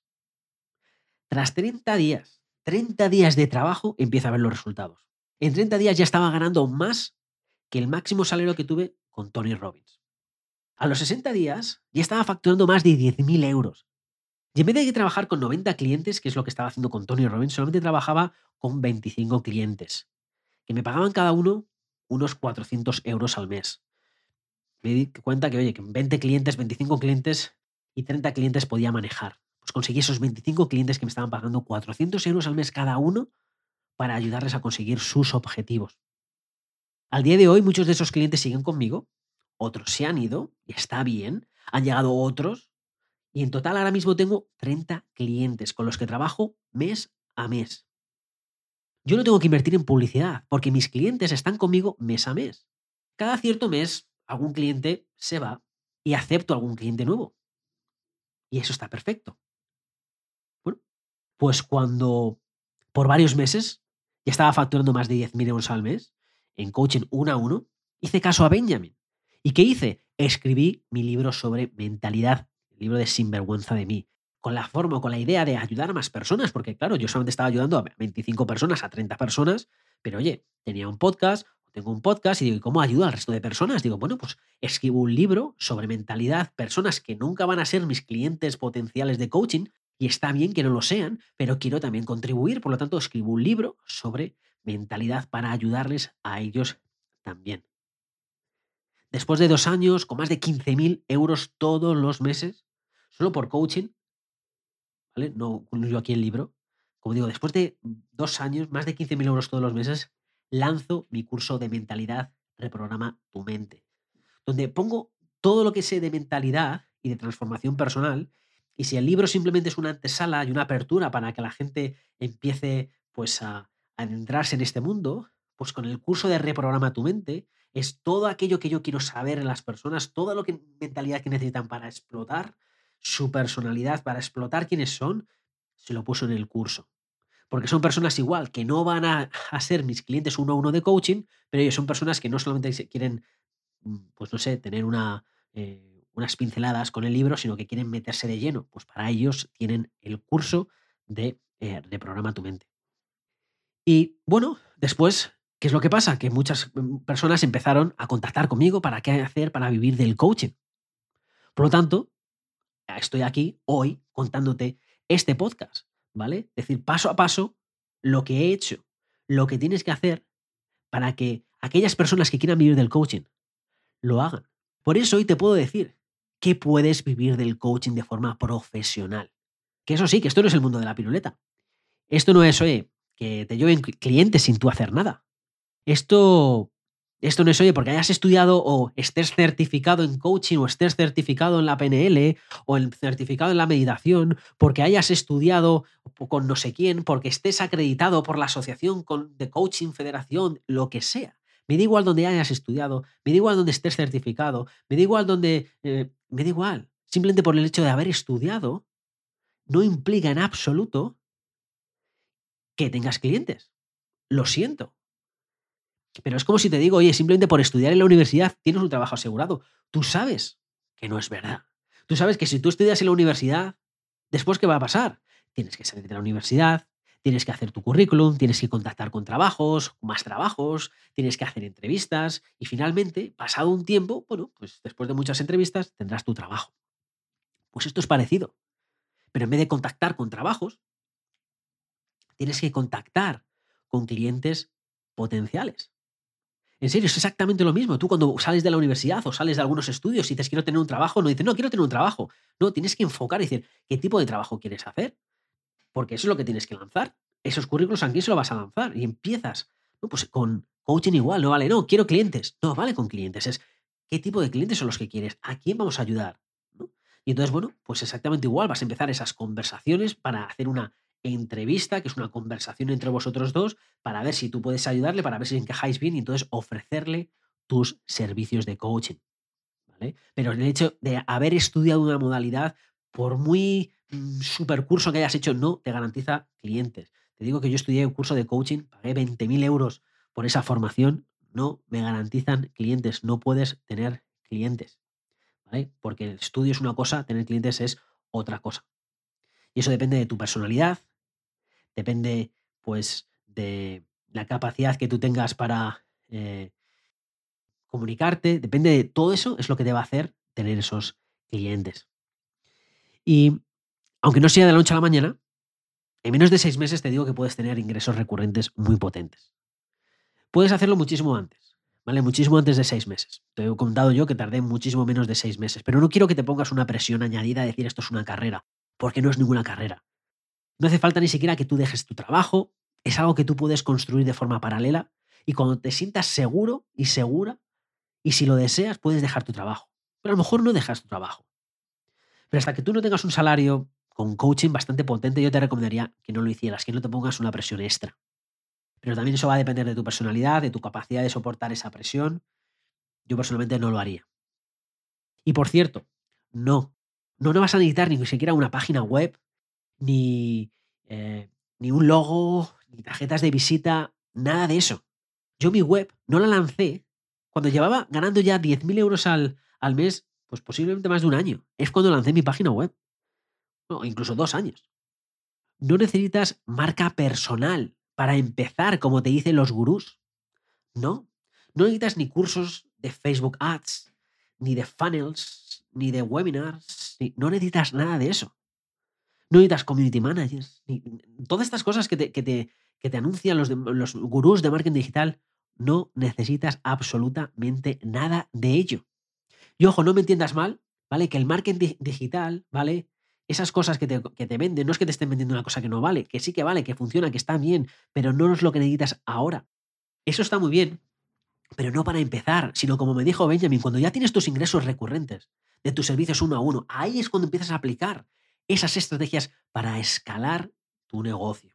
Tras 30 días, 30 días de trabajo, empieza a ver los resultados. En 30 días ya estaba ganando más que el máximo salario que tuve con Tony Robbins. A los 60 días ya estaba facturando más de 10.000 euros. Y en vez de trabajar con 90 clientes, que es lo que estaba haciendo con Tony Robbins, solamente trabajaba con 25 clientes, que me pagaban cada uno unos 400 euros al mes me di cuenta que, oye, que 20 clientes, 25 clientes y 30 clientes podía manejar. Pues conseguí esos 25 clientes que me estaban pagando 400 euros al mes cada uno para ayudarles a conseguir sus objetivos. Al día de hoy muchos de esos clientes siguen conmigo, otros se han ido y está bien, han llegado otros y en total ahora mismo tengo 30 clientes con los que trabajo mes a mes. Yo no tengo que invertir en publicidad porque mis clientes están conmigo mes a mes. Cada cierto mes algún cliente se va y acepto algún cliente nuevo. Y eso está perfecto. Bueno, pues cuando por varios meses ya estaba facturando más de 10.000 euros al mes en coaching uno a uno, hice caso a Benjamin. ¿Y qué hice? Escribí mi libro sobre mentalidad, libro de Sinvergüenza de mí, con la forma, con la idea de ayudar a más personas, porque claro, yo solamente estaba ayudando a 25 personas, a 30 personas, pero oye, tenía un podcast, tengo un podcast y digo, ¿y cómo ayudo al resto de personas? Digo, bueno, pues escribo un libro sobre mentalidad, personas que nunca van a ser mis clientes potenciales de coaching, y está bien que no lo sean, pero quiero también contribuir, por lo tanto escribo un libro sobre mentalidad para ayudarles a ellos también. Después de dos años, con más de 15.000 euros todos los meses, solo por coaching, ¿vale? No incluyo aquí el libro. Como digo, después de dos años, más de 15.000 euros todos los meses, lanzo mi curso de mentalidad Reprograma tu mente, donde pongo todo lo que sé de mentalidad y de transformación personal. Y si el libro simplemente es una antesala y una apertura para que la gente empiece pues a, adentrarse en este mundo, pues con el curso de Reprograma tu mente es todo aquello que yo quiero saber en las personas, toda lo que mentalidad que necesitan para explotar su personalidad, para explotar quiénes son, se lo puso en el curso porque son personas igual, que no van a, ser mis clientes uno a uno de coaching, pero ellos son personas que no solamente quieren, mm, pues no sé, tener eh, unas pinceladas con el libro, sino que quieren meterse de lleno. Pues para ellos tienen el curso de, eh, Programa tu mente. Y bueno, después, ¿qué es lo que pasa? Que muchas mm, personas empezaron a contactar conmigo para qué hacer para vivir del coaching. Por lo tanto, estoy aquí hoy contándote este podcast ¿vale? Decir paso a paso lo que he hecho, lo que tienes que hacer para que aquellas personas que quieran vivir del coaching lo hagan. Por eso hoy te puedo decir que puedes vivir del coaching de forma profesional. Que eso sí, que esto no es el mundo de la piruleta. Esto no es, oye, que te lleven clientes sin tú hacer nada. Esto esto no es, oye, porque hayas estudiado o estés certificado en coaching o estés certificado en la PNL o el certificado en la meditación, porque hayas estudiado con no sé quién, porque estés acreditado por la asociación de coaching, federación, lo que sea. Me da igual donde hayas estudiado, me da igual donde estés certificado, me da igual donde... Eh, me da igual. Simplemente por el hecho de haber estudiado, no implica en absoluto que tengas clientes. Lo siento. Pero es como si te digo, oye, simplemente por estudiar en la universidad tienes un trabajo asegurado. Tú sabes que no es verdad. Tú sabes que si tú estudias en la universidad, después ¿qué va a pasar? Tienes que salir de la universidad, tienes que hacer tu currículum, tienes que contactar con trabajos, más trabajos, tienes que hacer entrevistas y finalmente, pasado un tiempo, bueno, pues después de muchas entrevistas tendrás tu trabajo. Pues esto es parecido. Pero en vez de contactar con trabajos, tienes que contactar con clientes potenciales. En serio, es exactamente lo mismo. Tú cuando sales de la universidad o sales de algunos estudios y dices quiero tener un trabajo, no dices, no, quiero tener un trabajo. No, tienes que enfocar y decir, ¿qué tipo de trabajo quieres hacer? Porque eso es lo que tienes que lanzar. Esos currículos, ¿a quién se lo vas a lanzar? Y empiezas, no, pues con coaching igual, no vale, no, quiero clientes. No, vale con clientes. Es, ¿qué tipo de clientes son los que quieres? ¿A quién vamos a ayudar? Y entonces, bueno, pues exactamente igual, vas a empezar esas conversaciones para hacer una entrevista, que es una conversación entre vosotros dos, para ver si tú puedes ayudarle, para ver si encajáis bien y entonces ofrecerle tus servicios de coaching. ¿vale? Pero el hecho de haber estudiado una modalidad, por muy mm, super curso que hayas hecho, no te garantiza clientes. Te digo que yo estudié un curso de coaching, pagué 20.000 euros por esa formación, no me garantizan clientes, no puedes tener clientes. Porque el estudio es una cosa, tener clientes es otra cosa. Y eso depende de tu personalidad, depende pues de la capacidad que tú tengas para eh, comunicarte, depende de todo eso, es lo que te va a hacer tener esos clientes. Y aunque no sea de la noche a la mañana, en menos de seis meses te digo que puedes tener ingresos recurrentes muy potentes. Puedes hacerlo muchísimo antes, ¿vale? Muchísimo antes de seis meses. Te he contado yo que tardé muchísimo menos de seis meses, pero no quiero que te pongas una presión añadida a decir esto es una carrera, porque no es ninguna carrera. No hace falta ni siquiera que tú dejes tu trabajo, es algo que tú puedes construir de forma paralela y cuando te sientas seguro y segura, y si lo deseas, puedes dejar tu trabajo. Pero a lo mejor no dejas tu trabajo. Pero hasta que tú no tengas un salario con coaching bastante potente, yo te recomendaría que no lo hicieras, que no te pongas una presión extra. Pero también eso va a depender de tu personalidad, de tu capacidad de soportar esa presión. Yo personalmente no lo haría. Y por cierto, no, no, no vas a necesitar ni siquiera una página web ni, eh, ni un logo, ni tarjetas de visita, nada de eso. Yo mi web no la lancé cuando llevaba ganando ya 10.000 euros al, al mes, pues posiblemente más de un año. Es cuando lancé mi página web. O incluso dos años. No necesitas marca personal para empezar, como te dicen los gurús. No. No necesitas ni cursos de Facebook Ads, ni de funnels, ni de webinars. no necesitas nada de eso no necesitas community managers, ni, todas estas cosas que te, que te, anuncian los, los gurús de marketing digital, no necesitas absolutamente nada de ello. Y ojo, no me entiendas mal, ¿vale? Que el marketing digital, ¿vale? Esas cosas que te, que te, venden, no es que te estén vendiendo una cosa que no vale, que sí que vale, que funciona, que está bien, pero no es lo que necesitas ahora. Eso está muy bien, pero no para empezar, sino como me dijo Benjamin, cuando ya tienes tus ingresos recurrentes de tus servicios uno a uno, ahí es cuando empiezas a aplicar esas estrategias para escalar tu negocio.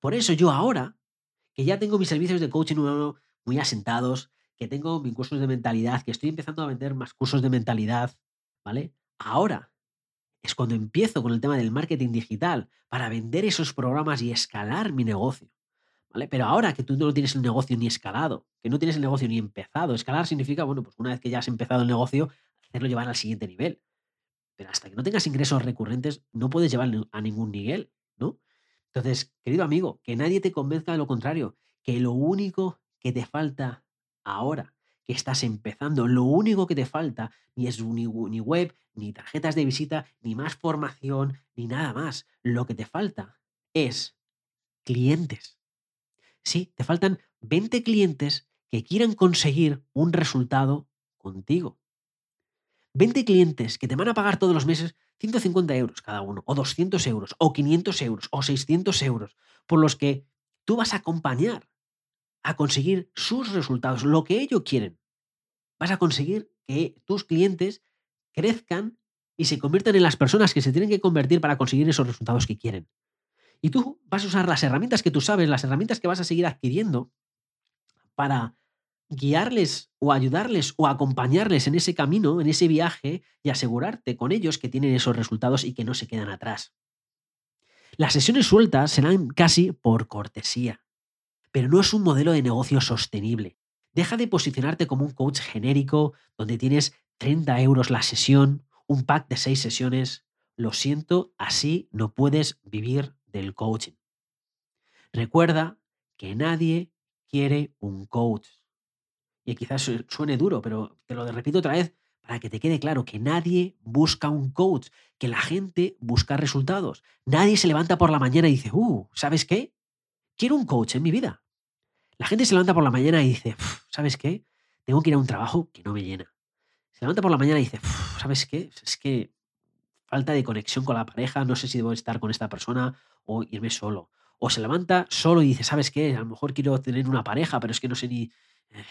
Por eso yo ahora, que ya tengo mis servicios de coaching muy asentados, que tengo mis cursos de mentalidad, que estoy empezando a vender más cursos de mentalidad, ¿vale? Ahora es cuando empiezo con el tema del marketing digital para vender esos programas y escalar mi negocio. ¿Vale? Pero ahora que tú no tienes el negocio ni escalado, que no tienes el negocio ni empezado, escalar significa, bueno, pues una vez que ya has empezado el negocio, hacerlo llevar al siguiente nivel. Pero hasta que no tengas ingresos recurrentes, no puedes llevar a ningún nivel, ¿no? Entonces, querido amigo, que nadie te convenzca de lo contrario, que lo único que te falta ahora, que estás empezando, lo único que te falta ni es ni web, ni tarjetas de visita, ni más formación, ni nada más. Lo que te falta es clientes. Sí, te faltan 20 clientes que quieran conseguir un resultado contigo. 20 clientes que te van a pagar todos los meses 150 euros cada uno, o 200 euros, o 500 euros, o 600 euros, por los que tú vas a acompañar a conseguir sus resultados, lo que ellos quieren. Vas a conseguir que tus clientes crezcan y se conviertan en las personas que se tienen que convertir para conseguir esos resultados que quieren. Y tú vas a usar las herramientas que tú sabes, las herramientas que vas a seguir adquiriendo para guiarles o ayudarles o acompañarles en ese camino, en ese viaje y asegurarte con ellos que tienen esos resultados y que no se quedan atrás. Las sesiones sueltas serán casi por cortesía, pero no es un modelo de negocio sostenible. Deja de posicionarte como un coach genérico donde tienes 30 euros la sesión, un pack de 6 sesiones. Lo siento, así no puedes vivir del coaching. Recuerda que nadie quiere un coach y quizás suene duro, pero te lo repito otra vez para que te quede claro que nadie busca un coach, que la gente busca resultados. Nadie se levanta por la mañana y dice, uh, ¿sabes qué? Quiero un coach en mi vida. La gente se levanta por la mañana y dice, ¿sabes qué? Tengo que ir a un trabajo que no me llena. Se levanta por la mañana y dice, ¿sabes qué? Es que falta de conexión con la pareja, no sé si debo estar con esta persona o irme solo. O se levanta solo y dice, ¿sabes qué? A lo mejor quiero tener una pareja, pero es que no sé ni,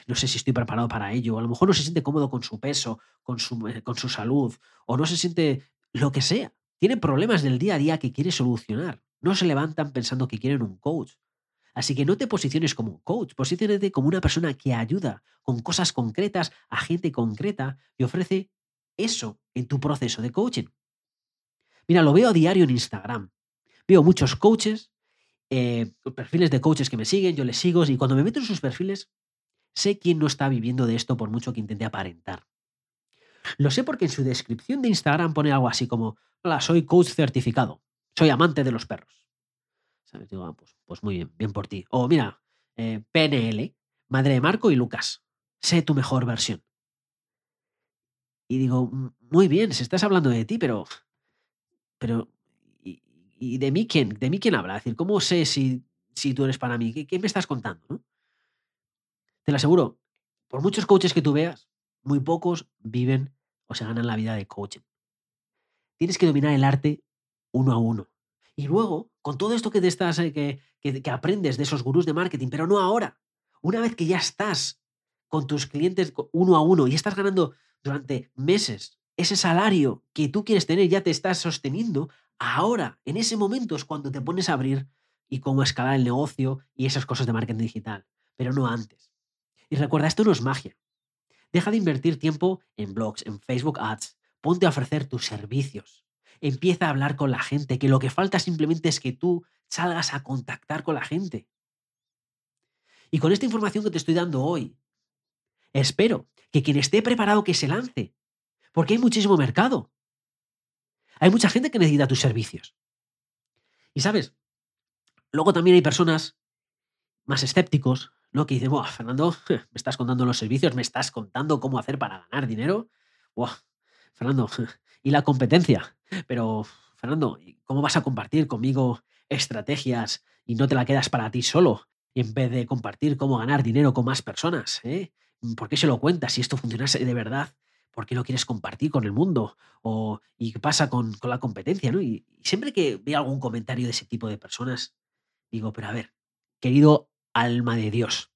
no sé si estoy preparado para ello, a lo mejor no se siente cómodo con su peso, con su, eh, con su salud, o no se siente lo que sea. Tiene problemas del día a día que quiere solucionar. No se levantan pensando que quieren un coach. Así que no te posiciones como un coach, posicionate como una persona que ayuda con cosas concretas a gente concreta y ofrece eso en tu proceso de coaching. Mira, lo veo a diario en Instagram. Veo muchos coaches, eh, perfiles de coaches que me siguen, yo les sigo y cuando me meto en sus perfiles, sé quién no está viviendo de esto por mucho que intente aparentar. Lo sé porque en su descripción de Instagram pone algo así como, hola, soy coach certificado, soy amante de los perros. Ah, pues, pues, muy bien, bien por ti. O mira, eh, PNL, madre de Marco y Lucas, sé tu mejor versión. Y digo, muy bien, si estás hablando de ti, pero. Pero. ¿Y, de mí quién? ¿De mí quién habla? Es decir, ¿cómo sé si, si tú eres para mí? ¿Qué, me estás contando? Te lo aseguro, por muchos coaches que tú veas, muy pocos viven o se ganan la vida de coaching. Tienes que dominar el arte uno a uno. Y luego, con todo esto que te estás, eh, que, que, aprendes de esos gurús de marketing, pero no ahora. Una vez que ya estás con tus clientes uno a uno y estás ganando durante meses ese salario que tú quieres tener, ya te estás sosteniendo, ahora, en ese momento es cuando te pones a abrir y cómo escalar el negocio y esas cosas de marketing digital, pero no antes. Y recuerda, esto no es magia. Deja de invertir tiempo en blogs, en Facebook Ads. Ponte a ofrecer tus servicios empieza a hablar con la gente, que lo que falta simplemente es que tú salgas a contactar con la gente. Y con esta información que te estoy dando hoy, espero que quien esté preparado que se lance, porque hay muchísimo mercado. Hay mucha gente que necesita tus servicios. Y sabes, luego también hay personas más escépticos, ¿no? Que dicen, Fernando, me estás contando los servicios, me estás contando cómo hacer para ganar dinero. Fernando, ¿y la competencia? Pero, Fernando, ¿cómo vas a compartir conmigo estrategias y no te la quedas para ti solo? En vez de compartir cómo ganar dinero con más personas. ¿eh? ¿Por qué se lo cuentas si esto funcionase de verdad? ¿Por qué lo quieres compartir con el mundo? O, ¿Y qué pasa con, la competencia? ¿no? Y, y siempre que veo algún comentario de ese tipo de personas, digo, pero a ver, querido alma de Dios,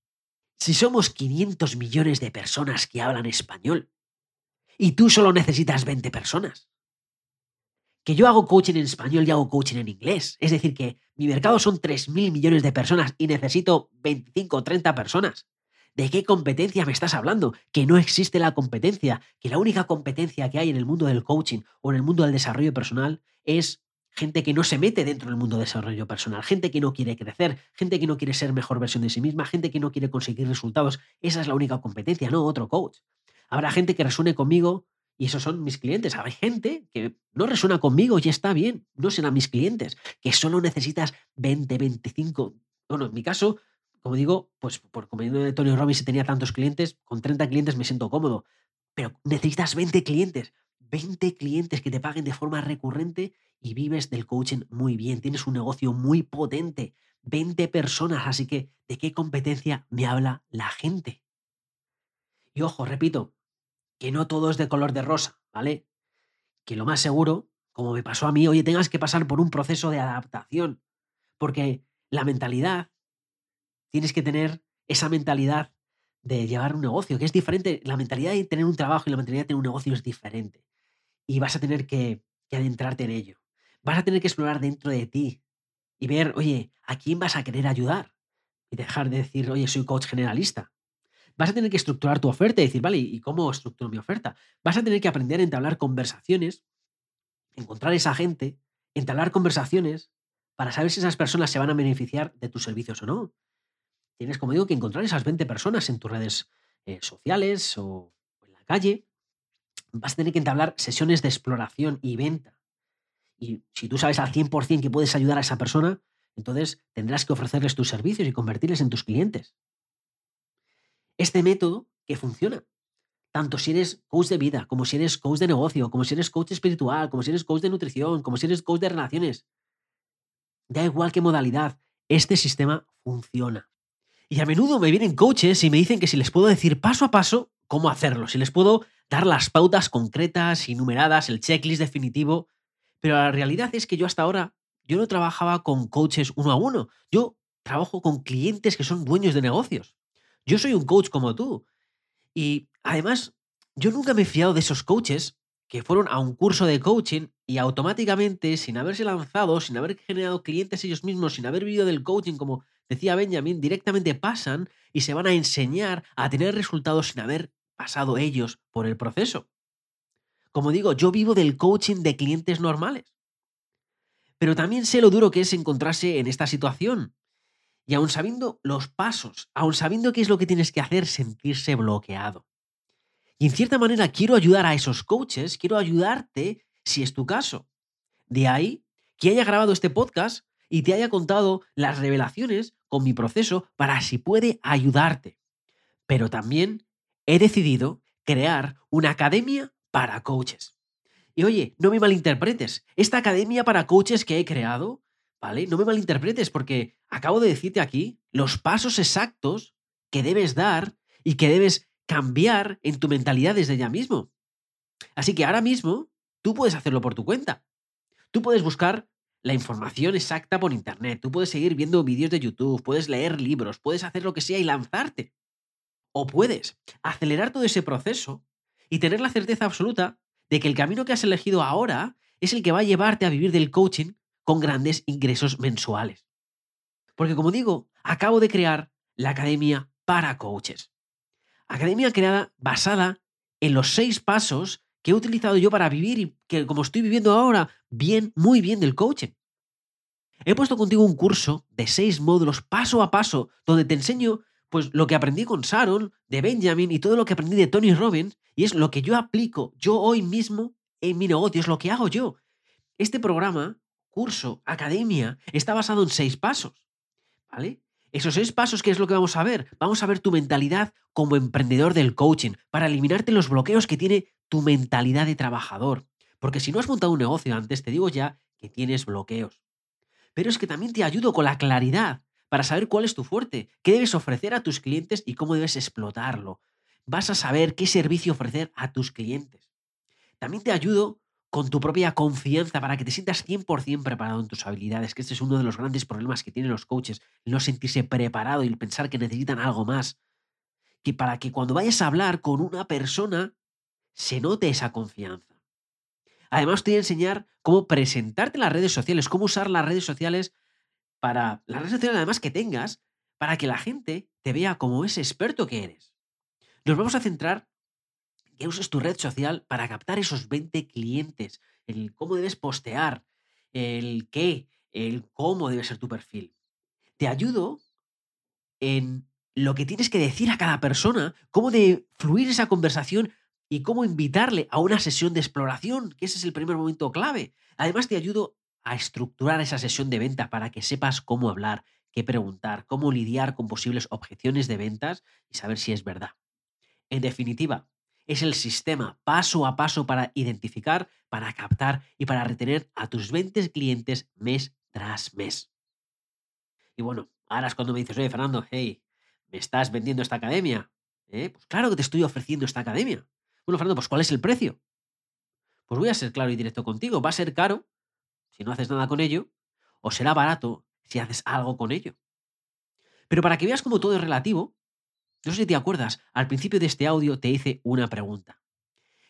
si somos 500 millones de personas que hablan español y tú solo necesitas 20 personas, que yo hago coaching en español y hago coaching en inglés. Es decir, que mi mercado son 3.000 millones de personas y necesito 25 o 30 personas. ¿De qué competencia me estás hablando? Que no existe la competencia, que la única competencia que hay en el mundo del coaching o en el mundo del desarrollo personal es gente que no se mete dentro del mundo del desarrollo personal, gente que no quiere crecer, gente que no quiere ser mejor versión de sí misma, gente que no quiere conseguir resultados. Esa es la única competencia, no otro coach. Habrá gente que resuene conmigo y esos son mis clientes. Hay gente que no resuena conmigo y está bien, no serán mis clientes, que solo necesitas 20, 25. Bueno, en mi caso, como digo, pues por como de Tony Robbins tenía tantos clientes, con 30 clientes me siento cómodo. Pero necesitas 20 clientes, 20 clientes que te paguen de forma recurrente y vives del coaching muy bien. Tienes un negocio muy potente, 20 personas. Así que, ¿de qué competencia me habla la gente? Y ojo, repito, que no todo es de color de rosa, ¿vale? Que lo más seguro, como me pasó a mí, oye, tengas que pasar por un proceso de adaptación, porque la mentalidad, tienes que tener esa mentalidad de llevar un negocio, que es diferente, la mentalidad de tener un trabajo y la mentalidad de tener un negocio es diferente. Y vas a tener que, adentrarte en ello. Vas a tener que explorar dentro de ti y ver, oye, ¿a quién vas a querer ayudar? Y dejar de decir, oye, soy coach generalista vas a tener que estructurar tu oferta y decir, vale, ¿y cómo estructuro mi oferta? Vas a tener que aprender a entablar conversaciones, encontrar esa gente, entablar conversaciones para saber si esas personas se van a beneficiar de tus servicios o no. Tienes, como digo, que encontrar esas 20 personas en tus redes eh, sociales o en la calle. Vas a tener que entablar sesiones de exploración y venta. Y si tú sabes al 100% que puedes ayudar a esa persona, entonces tendrás que ofrecerles tus servicios y convertirles en tus clientes este método que funciona. Tanto si eres coach de vida, como si eres coach de negocio, como si eres coach espiritual, como si eres coach de nutrición, como si eres coach de relaciones. Da igual qué modalidad, este sistema funciona. Y a menudo me vienen coaches y me dicen que si les puedo decir paso a paso cómo hacerlo, si les puedo dar las pautas concretas y numeradas, el checklist definitivo. Pero la realidad es que yo hasta ahora, yo no trabajaba con coaches uno a uno. Yo trabajo con clientes que son dueños de negocios. Yo soy un coach como tú. Y además, yo nunca me he fiado de esos coaches que fueron a un curso de coaching y automáticamente, sin haberse lanzado, sin haber generado clientes ellos mismos, sin haber vivido del coaching, como decía Benjamin, directamente pasan y se van a enseñar a tener resultados sin haber pasado ellos por el proceso. Como digo, yo vivo del coaching de clientes normales. Pero también sé lo duro que es encontrarse en esta situación. Y aún sabiendo los pasos, aún sabiendo qué es lo que tienes que hacer, sentirse bloqueado. Y en cierta manera quiero ayudar a esos coaches, quiero ayudarte si es tu caso. De ahí que haya grabado este podcast y te haya contado las revelaciones con mi proceso para si puede ayudarte. Pero también he decidido crear una academia para coaches. Y oye, no me malinterpretes, esta academia para coaches que he creado, ¿vale? No me malinterpretes porque acabo de decirte aquí los pasos exactos que debes dar y que debes cambiar en tu mentalidad desde ya mismo. Así que ahora mismo tú puedes hacerlo por tu cuenta. Tú puedes buscar la información exacta por internet, tú puedes seguir viendo vídeos de YouTube, puedes leer libros, puedes hacer lo que sea y lanzarte. O puedes acelerar todo ese proceso y tener la certeza absoluta de que el camino que has elegido ahora es el que va a llevarte a vivir del coaching con grandes ingresos mensuales. Porque como digo, acabo de crear la Academia para Coaches. Academia creada basada en los seis pasos que he utilizado yo para vivir y que como estoy viviendo ahora, bien, muy bien del coaching. He puesto contigo un curso de seis módulos paso a paso donde te enseño pues lo que aprendí con Sharon, de Benjamin y todo lo que aprendí de Tony Robbins y es lo que yo aplico yo hoy mismo en mi negocio, es lo que hago yo. Este programa, curso, academia, está basado en seis pasos. ¿Vale? Esos seis pasos, ¿qué es lo que vamos a ver? Vamos a ver tu mentalidad como emprendedor del coaching, para eliminarte los bloqueos que tiene tu mentalidad de trabajador. Porque si no has montado un negocio antes, te digo ya que tienes bloqueos. Pero es que también te ayudo con la claridad para saber cuál es tu fuerte, qué debes ofrecer a tus clientes y cómo debes explotarlo. Vas a saber qué servicio ofrecer a tus clientes. También te ayudo con tu propia confianza para que te sientas 100% preparado en tus habilidades, que este es uno de los grandes problemas que tienen los coaches, no sentirse preparado y pensar que necesitan algo más. Que para que cuando vayas a hablar con una persona se note esa confianza. Además, te voy a enseñar cómo presentarte en las redes sociales, cómo usar las redes sociales para las redes sociales además que tengas para que la gente te vea como ese experto que eres. Nos vamos a centrar en que uses tu red social para captar esos 20 clientes, el cómo debes postear, el qué, el cómo debe ser tu perfil. Te ayudo en lo que tienes que decir a cada persona, cómo de fluir esa conversación y cómo invitarle a una sesión de exploración, que ese es el primer momento clave. Además, te ayudo a estructurar esa sesión de venta para que sepas cómo hablar, qué preguntar, cómo lidiar con posibles objeciones de ventas y saber si es verdad. En definitiva, es el sistema paso a paso para identificar, para captar y para retener a tus 20 clientes mes tras mes. Y bueno, ahora es cuando me dices, oye Fernando, hey, ¿me estás vendiendo esta academia? ¿Eh? Pues claro que te estoy ofreciendo esta academia. Bueno, Fernando, pues ¿cuál es el precio? Pues voy a ser claro y directo contigo. Va a ser caro si no haces nada con ello, o será barato si haces algo con ello. Pero para que veas cómo todo es relativo, no sé si te acuerdas, al principio de este audio te hice una pregunta.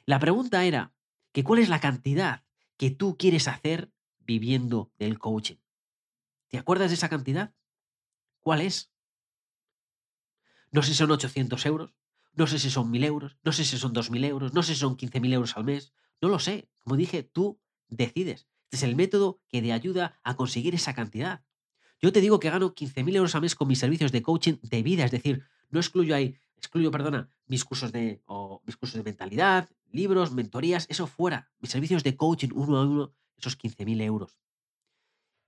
La pregunta era que cuál es la cantidad que tú quieres hacer viviendo del coaching. ¿Te acuerdas de esa cantidad? ¿Cuál es? No sé si son 800 euros, no sé si son 1.000 euros, no sé si son 2.000 euros, no sé si son 15.000 euros al mes, no lo sé. Como dije, tú decides. Es el método que te ayuda a conseguir esa cantidad. Yo te digo que gano 15.000 euros al mes con mis servicios de coaching de vida, es decir, no excluyo ahí, excluyo, perdona, mis cursos de, mis cursos de mentalidad, libros, mentorías, eso fuera. Mis servicios de coaching uno a uno, esos 15.000 euros.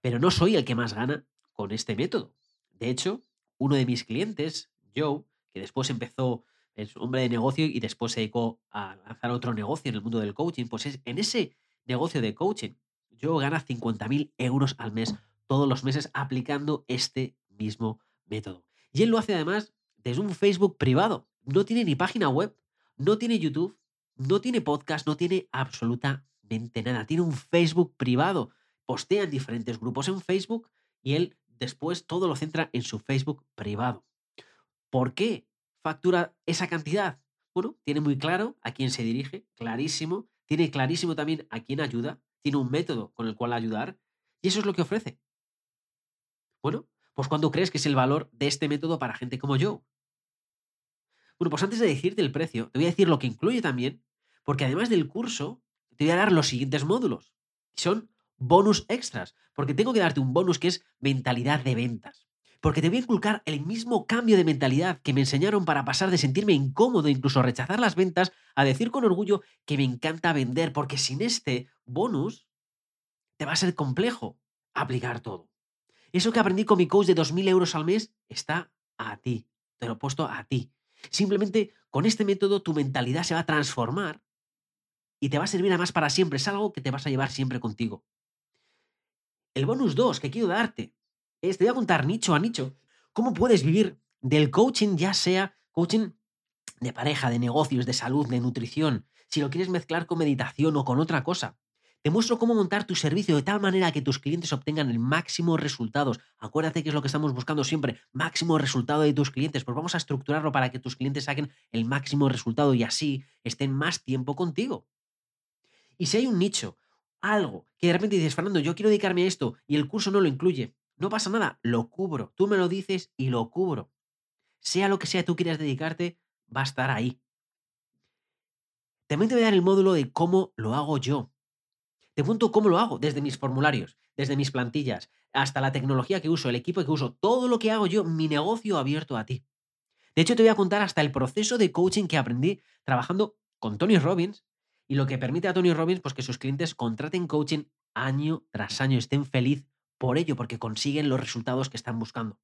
Pero no soy el que más gana con este método. De hecho, uno de mis clientes, Joe, que después empezó, es hombre de negocio y después se dedicó a lanzar otro negocio en el mundo del coaching, pues es en ese negocio de coaching yo gana 50.000 euros al mes todos los meses aplicando este mismo método. Y él lo hace además desde un Facebook privado. No tiene ni página web, no tiene YouTube, no tiene podcast, no tiene absolutamente nada. Tiene un Facebook privado. Postea en diferentes grupos en Facebook y él después todo lo centra en su Facebook privado. ¿Por qué? factura esa cantidad? Bueno, tiene muy claro a quién se dirige, clarísimo, tiene clarísimo también a quién ayuda, tiene un método con el cual ayudar y eso es lo que ofrece. Bueno, pues ¿cuándo crees que es el valor de este método para gente como yo? Bueno, pues antes de decirte el precio, te voy a decir lo que incluye también, porque además del curso, te voy a dar los siguientes módulos. Son bonus extras, porque tengo que darte un bonus que es mentalidad de ventas. Porque te voy a inculcar el mismo cambio de mentalidad que me enseñaron para pasar de sentirme incómodo, incluso rechazar las ventas, a decir con orgullo que me encanta vender, porque sin este bonus te va a ser complejo aplicar todo. Eso que aprendí con mi coach de 2.000 euros al mes está a ti. Te lo he puesto a ti. Simplemente con este método tu mentalidad se va a transformar y te va a servir además para siempre. Es algo que te vas a llevar siempre contigo. El bonus 2 que quiero darte es, te voy a contar nicho a nicho, cómo puedes vivir del coaching, ya sea coaching de pareja, de negocios, de salud, de nutrición, si lo quieres mezclar con meditación o con otra cosa. Te muestro cómo montar tu servicio de tal manera que tus clientes obtengan el máximo resultados. Acuérdate que es lo que estamos buscando siempre, máximo resultado de tus clientes. Pues vamos a estructurarlo para que tus clientes saquen el máximo resultado y así estén más tiempo contigo. Y si hay un nicho, algo que de repente dices, Fernando, yo quiero dedicarme a esto y el curso no lo incluye, no pasa nada, lo cubro. Tú me lo dices y lo cubro. Sea lo que sea tú quieras dedicarte, va a estar ahí. También te voy a dar el módulo de cómo lo hago yo. Te cuento cómo lo hago, desde mis formularios, desde mis plantillas, hasta la tecnología que uso, el equipo que uso, todo lo que hago yo, mi negocio abierto a ti. De hecho, te voy a contar hasta el proceso de coaching que aprendí trabajando con Tony Robbins y lo que permite a Tony Robbins pues, que sus clientes contraten coaching año tras año, estén felices por ello, porque consiguen los resultados que están buscando.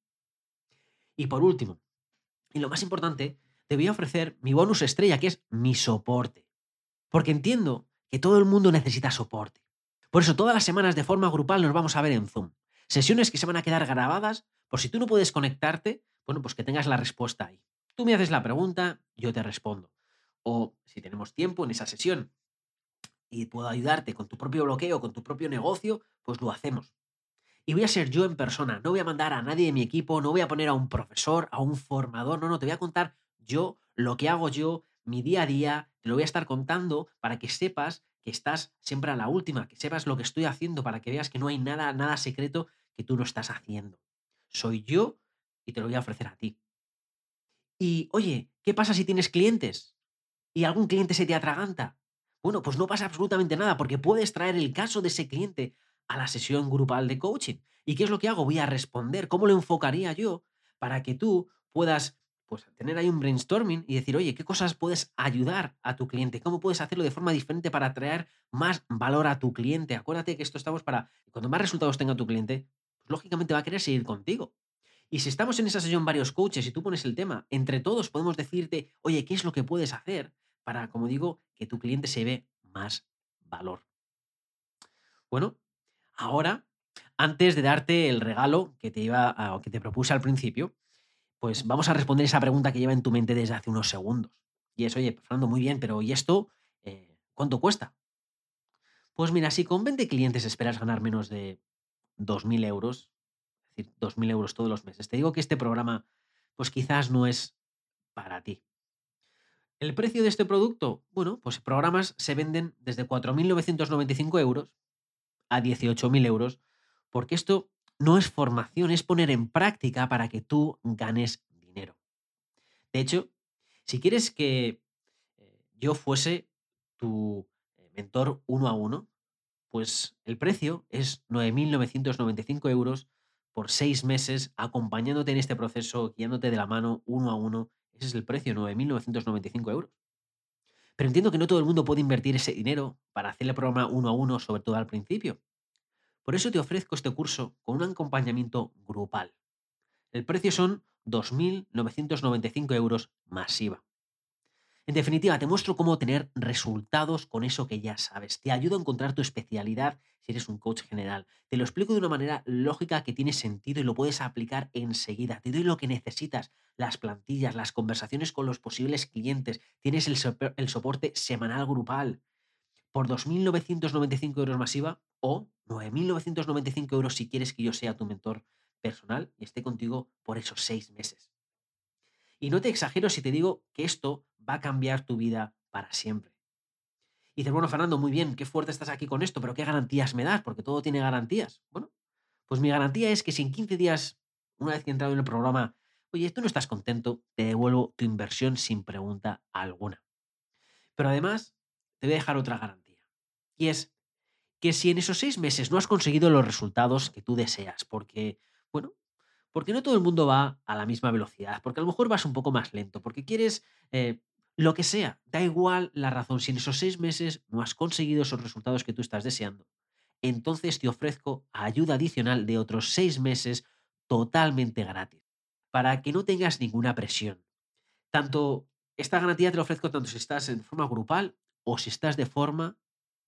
Y por último, y lo más importante, te voy a ofrecer mi bonus estrella, que es mi soporte. Porque entiendo que todo el mundo necesita soporte. Por eso todas las semanas de forma grupal nos vamos a ver en Zoom. Sesiones que se van a quedar grabadas por si tú no puedes conectarte, bueno, pues que tengas la respuesta ahí. Tú me haces la pregunta, yo te respondo. O si tenemos tiempo en esa sesión y puedo ayudarte con tu propio bloqueo, con tu propio negocio, pues lo hacemos. Y voy a ser yo en persona, no voy a mandar a nadie de mi equipo, no voy a poner a un profesor, a un formador, no, no, te voy a contar yo lo que hago yo, mi día a día, te lo voy a estar contando para que sepas que estás siempre a la última, que sepas lo que estoy haciendo para que veas que no hay nada, nada secreto que tú no estás haciendo. Soy yo y te lo voy a ofrecer a ti. Y oye, ¿qué pasa si tienes clientes? ¿Y algún cliente se te atraganta? Bueno, pues no pasa absolutamente nada porque puedes traer el caso de ese cliente a la sesión grupal de coaching. ¿Y qué es lo que hago? Voy a responder. ¿Cómo lo enfocaría yo para que tú puedas pues tener ahí un brainstorming y decir, oye, ¿qué cosas puedes ayudar a tu cliente? ¿Cómo puedes hacerlo de forma diferente para traer más valor a tu cliente? Acuérdate que esto estamos para, cuando más resultados tenga tu cliente, pues lógicamente va a querer seguir contigo. Y si estamos en esa sesión varios coaches y tú pones el tema, entre todos podemos decirte, oye, ¿qué es lo que puedes hacer para, como digo, que tu cliente se ve más valor? Bueno, ahora, antes de darte el regalo que te, iba a, que te propuse al principio, pues vamos a responder esa pregunta que lleva en tu mente desde hace unos segundos. Y es, oye, Fernando, muy bien, pero ¿y esto eh, cuánto cuesta? Pues mira, si con 20 clientes esperas ganar menos de 2.000 euros, es decir, 2.000 euros todos los meses, te digo que este programa, pues quizás no es para ti. ¿El precio de este producto? Bueno, pues programas se venden desde 4.995 euros a 18.000 euros, porque esto no es formación, es poner en práctica para que tú ganes dinero. De hecho, si quieres que eh, yo fuese tu eh, mentor uno a uno, pues el precio es 9.995 euros por seis meses acompañándote en este proceso, guiándote de la mano uno a uno. Ese es el precio, 9.995 euros. Pero entiendo que no todo el mundo puede invertir ese dinero para hacer el programa uno a uno, sobre todo al principio. Por eso te ofrezco este curso con un acompañamiento grupal. El precio son 2.995 euros masiva. En definitiva, te muestro cómo tener resultados con eso que ya sabes. Te ayudo a encontrar tu especialidad si eres un coach general. Te lo explico de una manera lógica que tiene sentido y lo puedes aplicar enseguida. Te doy lo que necesitas, las plantillas, las conversaciones con los posibles clientes. Tienes el, el soporte semanal grupal. Por 2.995 euros masiva o 9.995 euros si quieres que yo sea tu mentor personal y esté contigo por esos seis meses. Y no te exagero si te digo que esto va a cambiar tu vida para siempre. Y dices, bueno, Fernando, muy bien, qué fuerte estás aquí con esto, pero ¿qué garantías me das? Porque todo tiene garantías. Bueno, pues mi garantía es que si en 15 días, una vez que he entrado en el programa, oye, tú no estás contento, te devuelvo tu inversión sin pregunta alguna. Pero además, te voy a dejar otra garantía. Y es que si en esos seis meses no has conseguido los resultados que tú deseas, porque, bueno, porque no todo el mundo va a la misma velocidad, porque a lo mejor vas un poco más lento, porque quieres eh, lo que sea, da igual la razón, si en esos seis meses no has conseguido esos resultados que tú estás deseando, entonces te ofrezco ayuda adicional de otros seis meses totalmente gratis, para que no tengas ninguna presión. Tanto esta garantía te la ofrezco tanto si estás en forma grupal o si estás de forma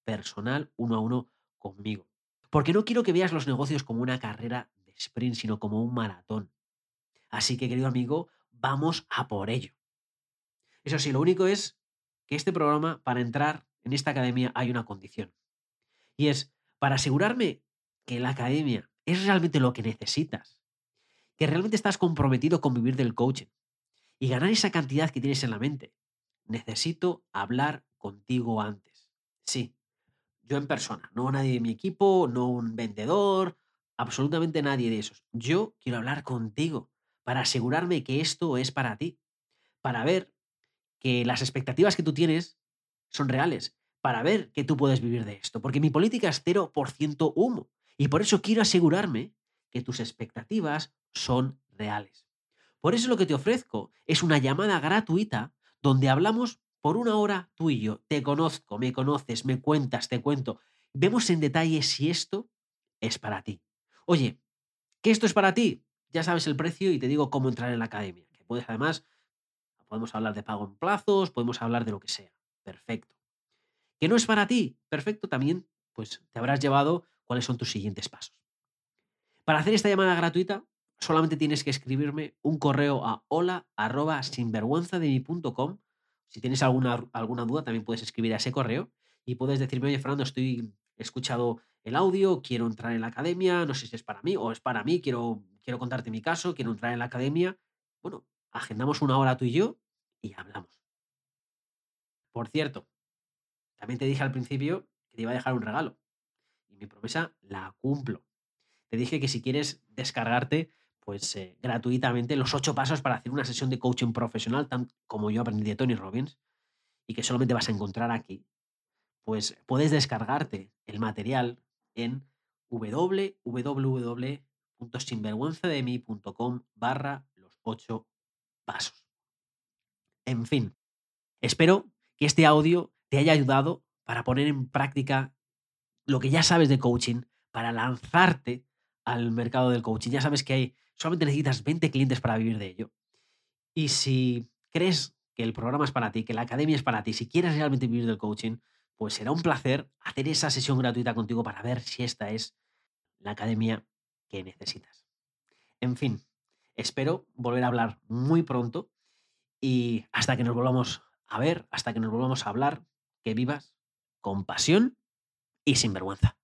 personal uno a uno conmigo. Porque no quiero que veas los negocios como una carrera sprint, sino como un maratón. Así que, querido amigo, vamos a por ello. Eso sí, lo único es que este programa, para entrar en esta academia, hay una condición. Y es para asegurarme que la academia es realmente lo que necesitas, que realmente estás comprometido con vivir del coaching y ganar esa cantidad que tienes en la mente. Necesito hablar contigo antes. Sí, yo en persona, no nadie de mi equipo, no un vendedor, absolutamente nadie de esos. Yo quiero hablar contigo para asegurarme que esto es para ti, para ver que las expectativas que tú tienes son reales, para ver que tú puedes vivir de esto, porque mi política es 0% humo y por eso quiero asegurarme que tus expectativas son reales. Por eso lo que te ofrezco es una llamada gratuita donde hablamos por una hora tú y yo. Te conozco, me conoces, me cuentas, te cuento. Vemos en detalle si esto es para ti. Oye, ¿que esto es para ti? Ya sabes el precio y te digo cómo entrar en la academia. Que puedes además, podemos hablar de pago en plazos, podemos hablar de lo que sea. Perfecto. ¿Que no es para ti? Perfecto, también pues te habrás llevado cuáles son tus siguientes pasos. Para hacer esta llamada gratuita, solamente tienes que escribirme un correo a hola si tienes alguna, alguna duda, también puedes escribir a ese correo y puedes decirme, oye, Fernando, estoy escuchado el audio, quiero entrar en la academia, no sé si es para mí o es para mí, quiero, quiero contarte mi caso, quiero entrar en la academia. Bueno, agendamos una hora tú y yo y hablamos. Por cierto, también te dije al principio que te iba a dejar un regalo y mi promesa la cumplo. Te dije que si quieres descargarte pues eh, gratuitamente los ocho pasos para hacer una sesión de coaching profesional, tan como yo aprendí de Tony Robbins, y que solamente vas a encontrar aquí, pues puedes descargarte el material en www.sinvergüenzademi.com barra los ocho pasos. En fin, espero que este audio te haya ayudado para poner en práctica lo que ya sabes de coaching, para lanzarte al mercado del coaching. Ya sabes que hay solamente necesitas 20 clientes para vivir de ello. Y si crees que el programa es para ti, que la academia es para ti, si quieres realmente vivir del coaching, pues será un placer hacer esa sesión gratuita contigo para ver si esta es la academia que necesitas. En fin, espero volver a hablar muy pronto y hasta que nos volvamos a ver, hasta que nos volvamos a hablar, que vivas con pasión y sin vergüenza.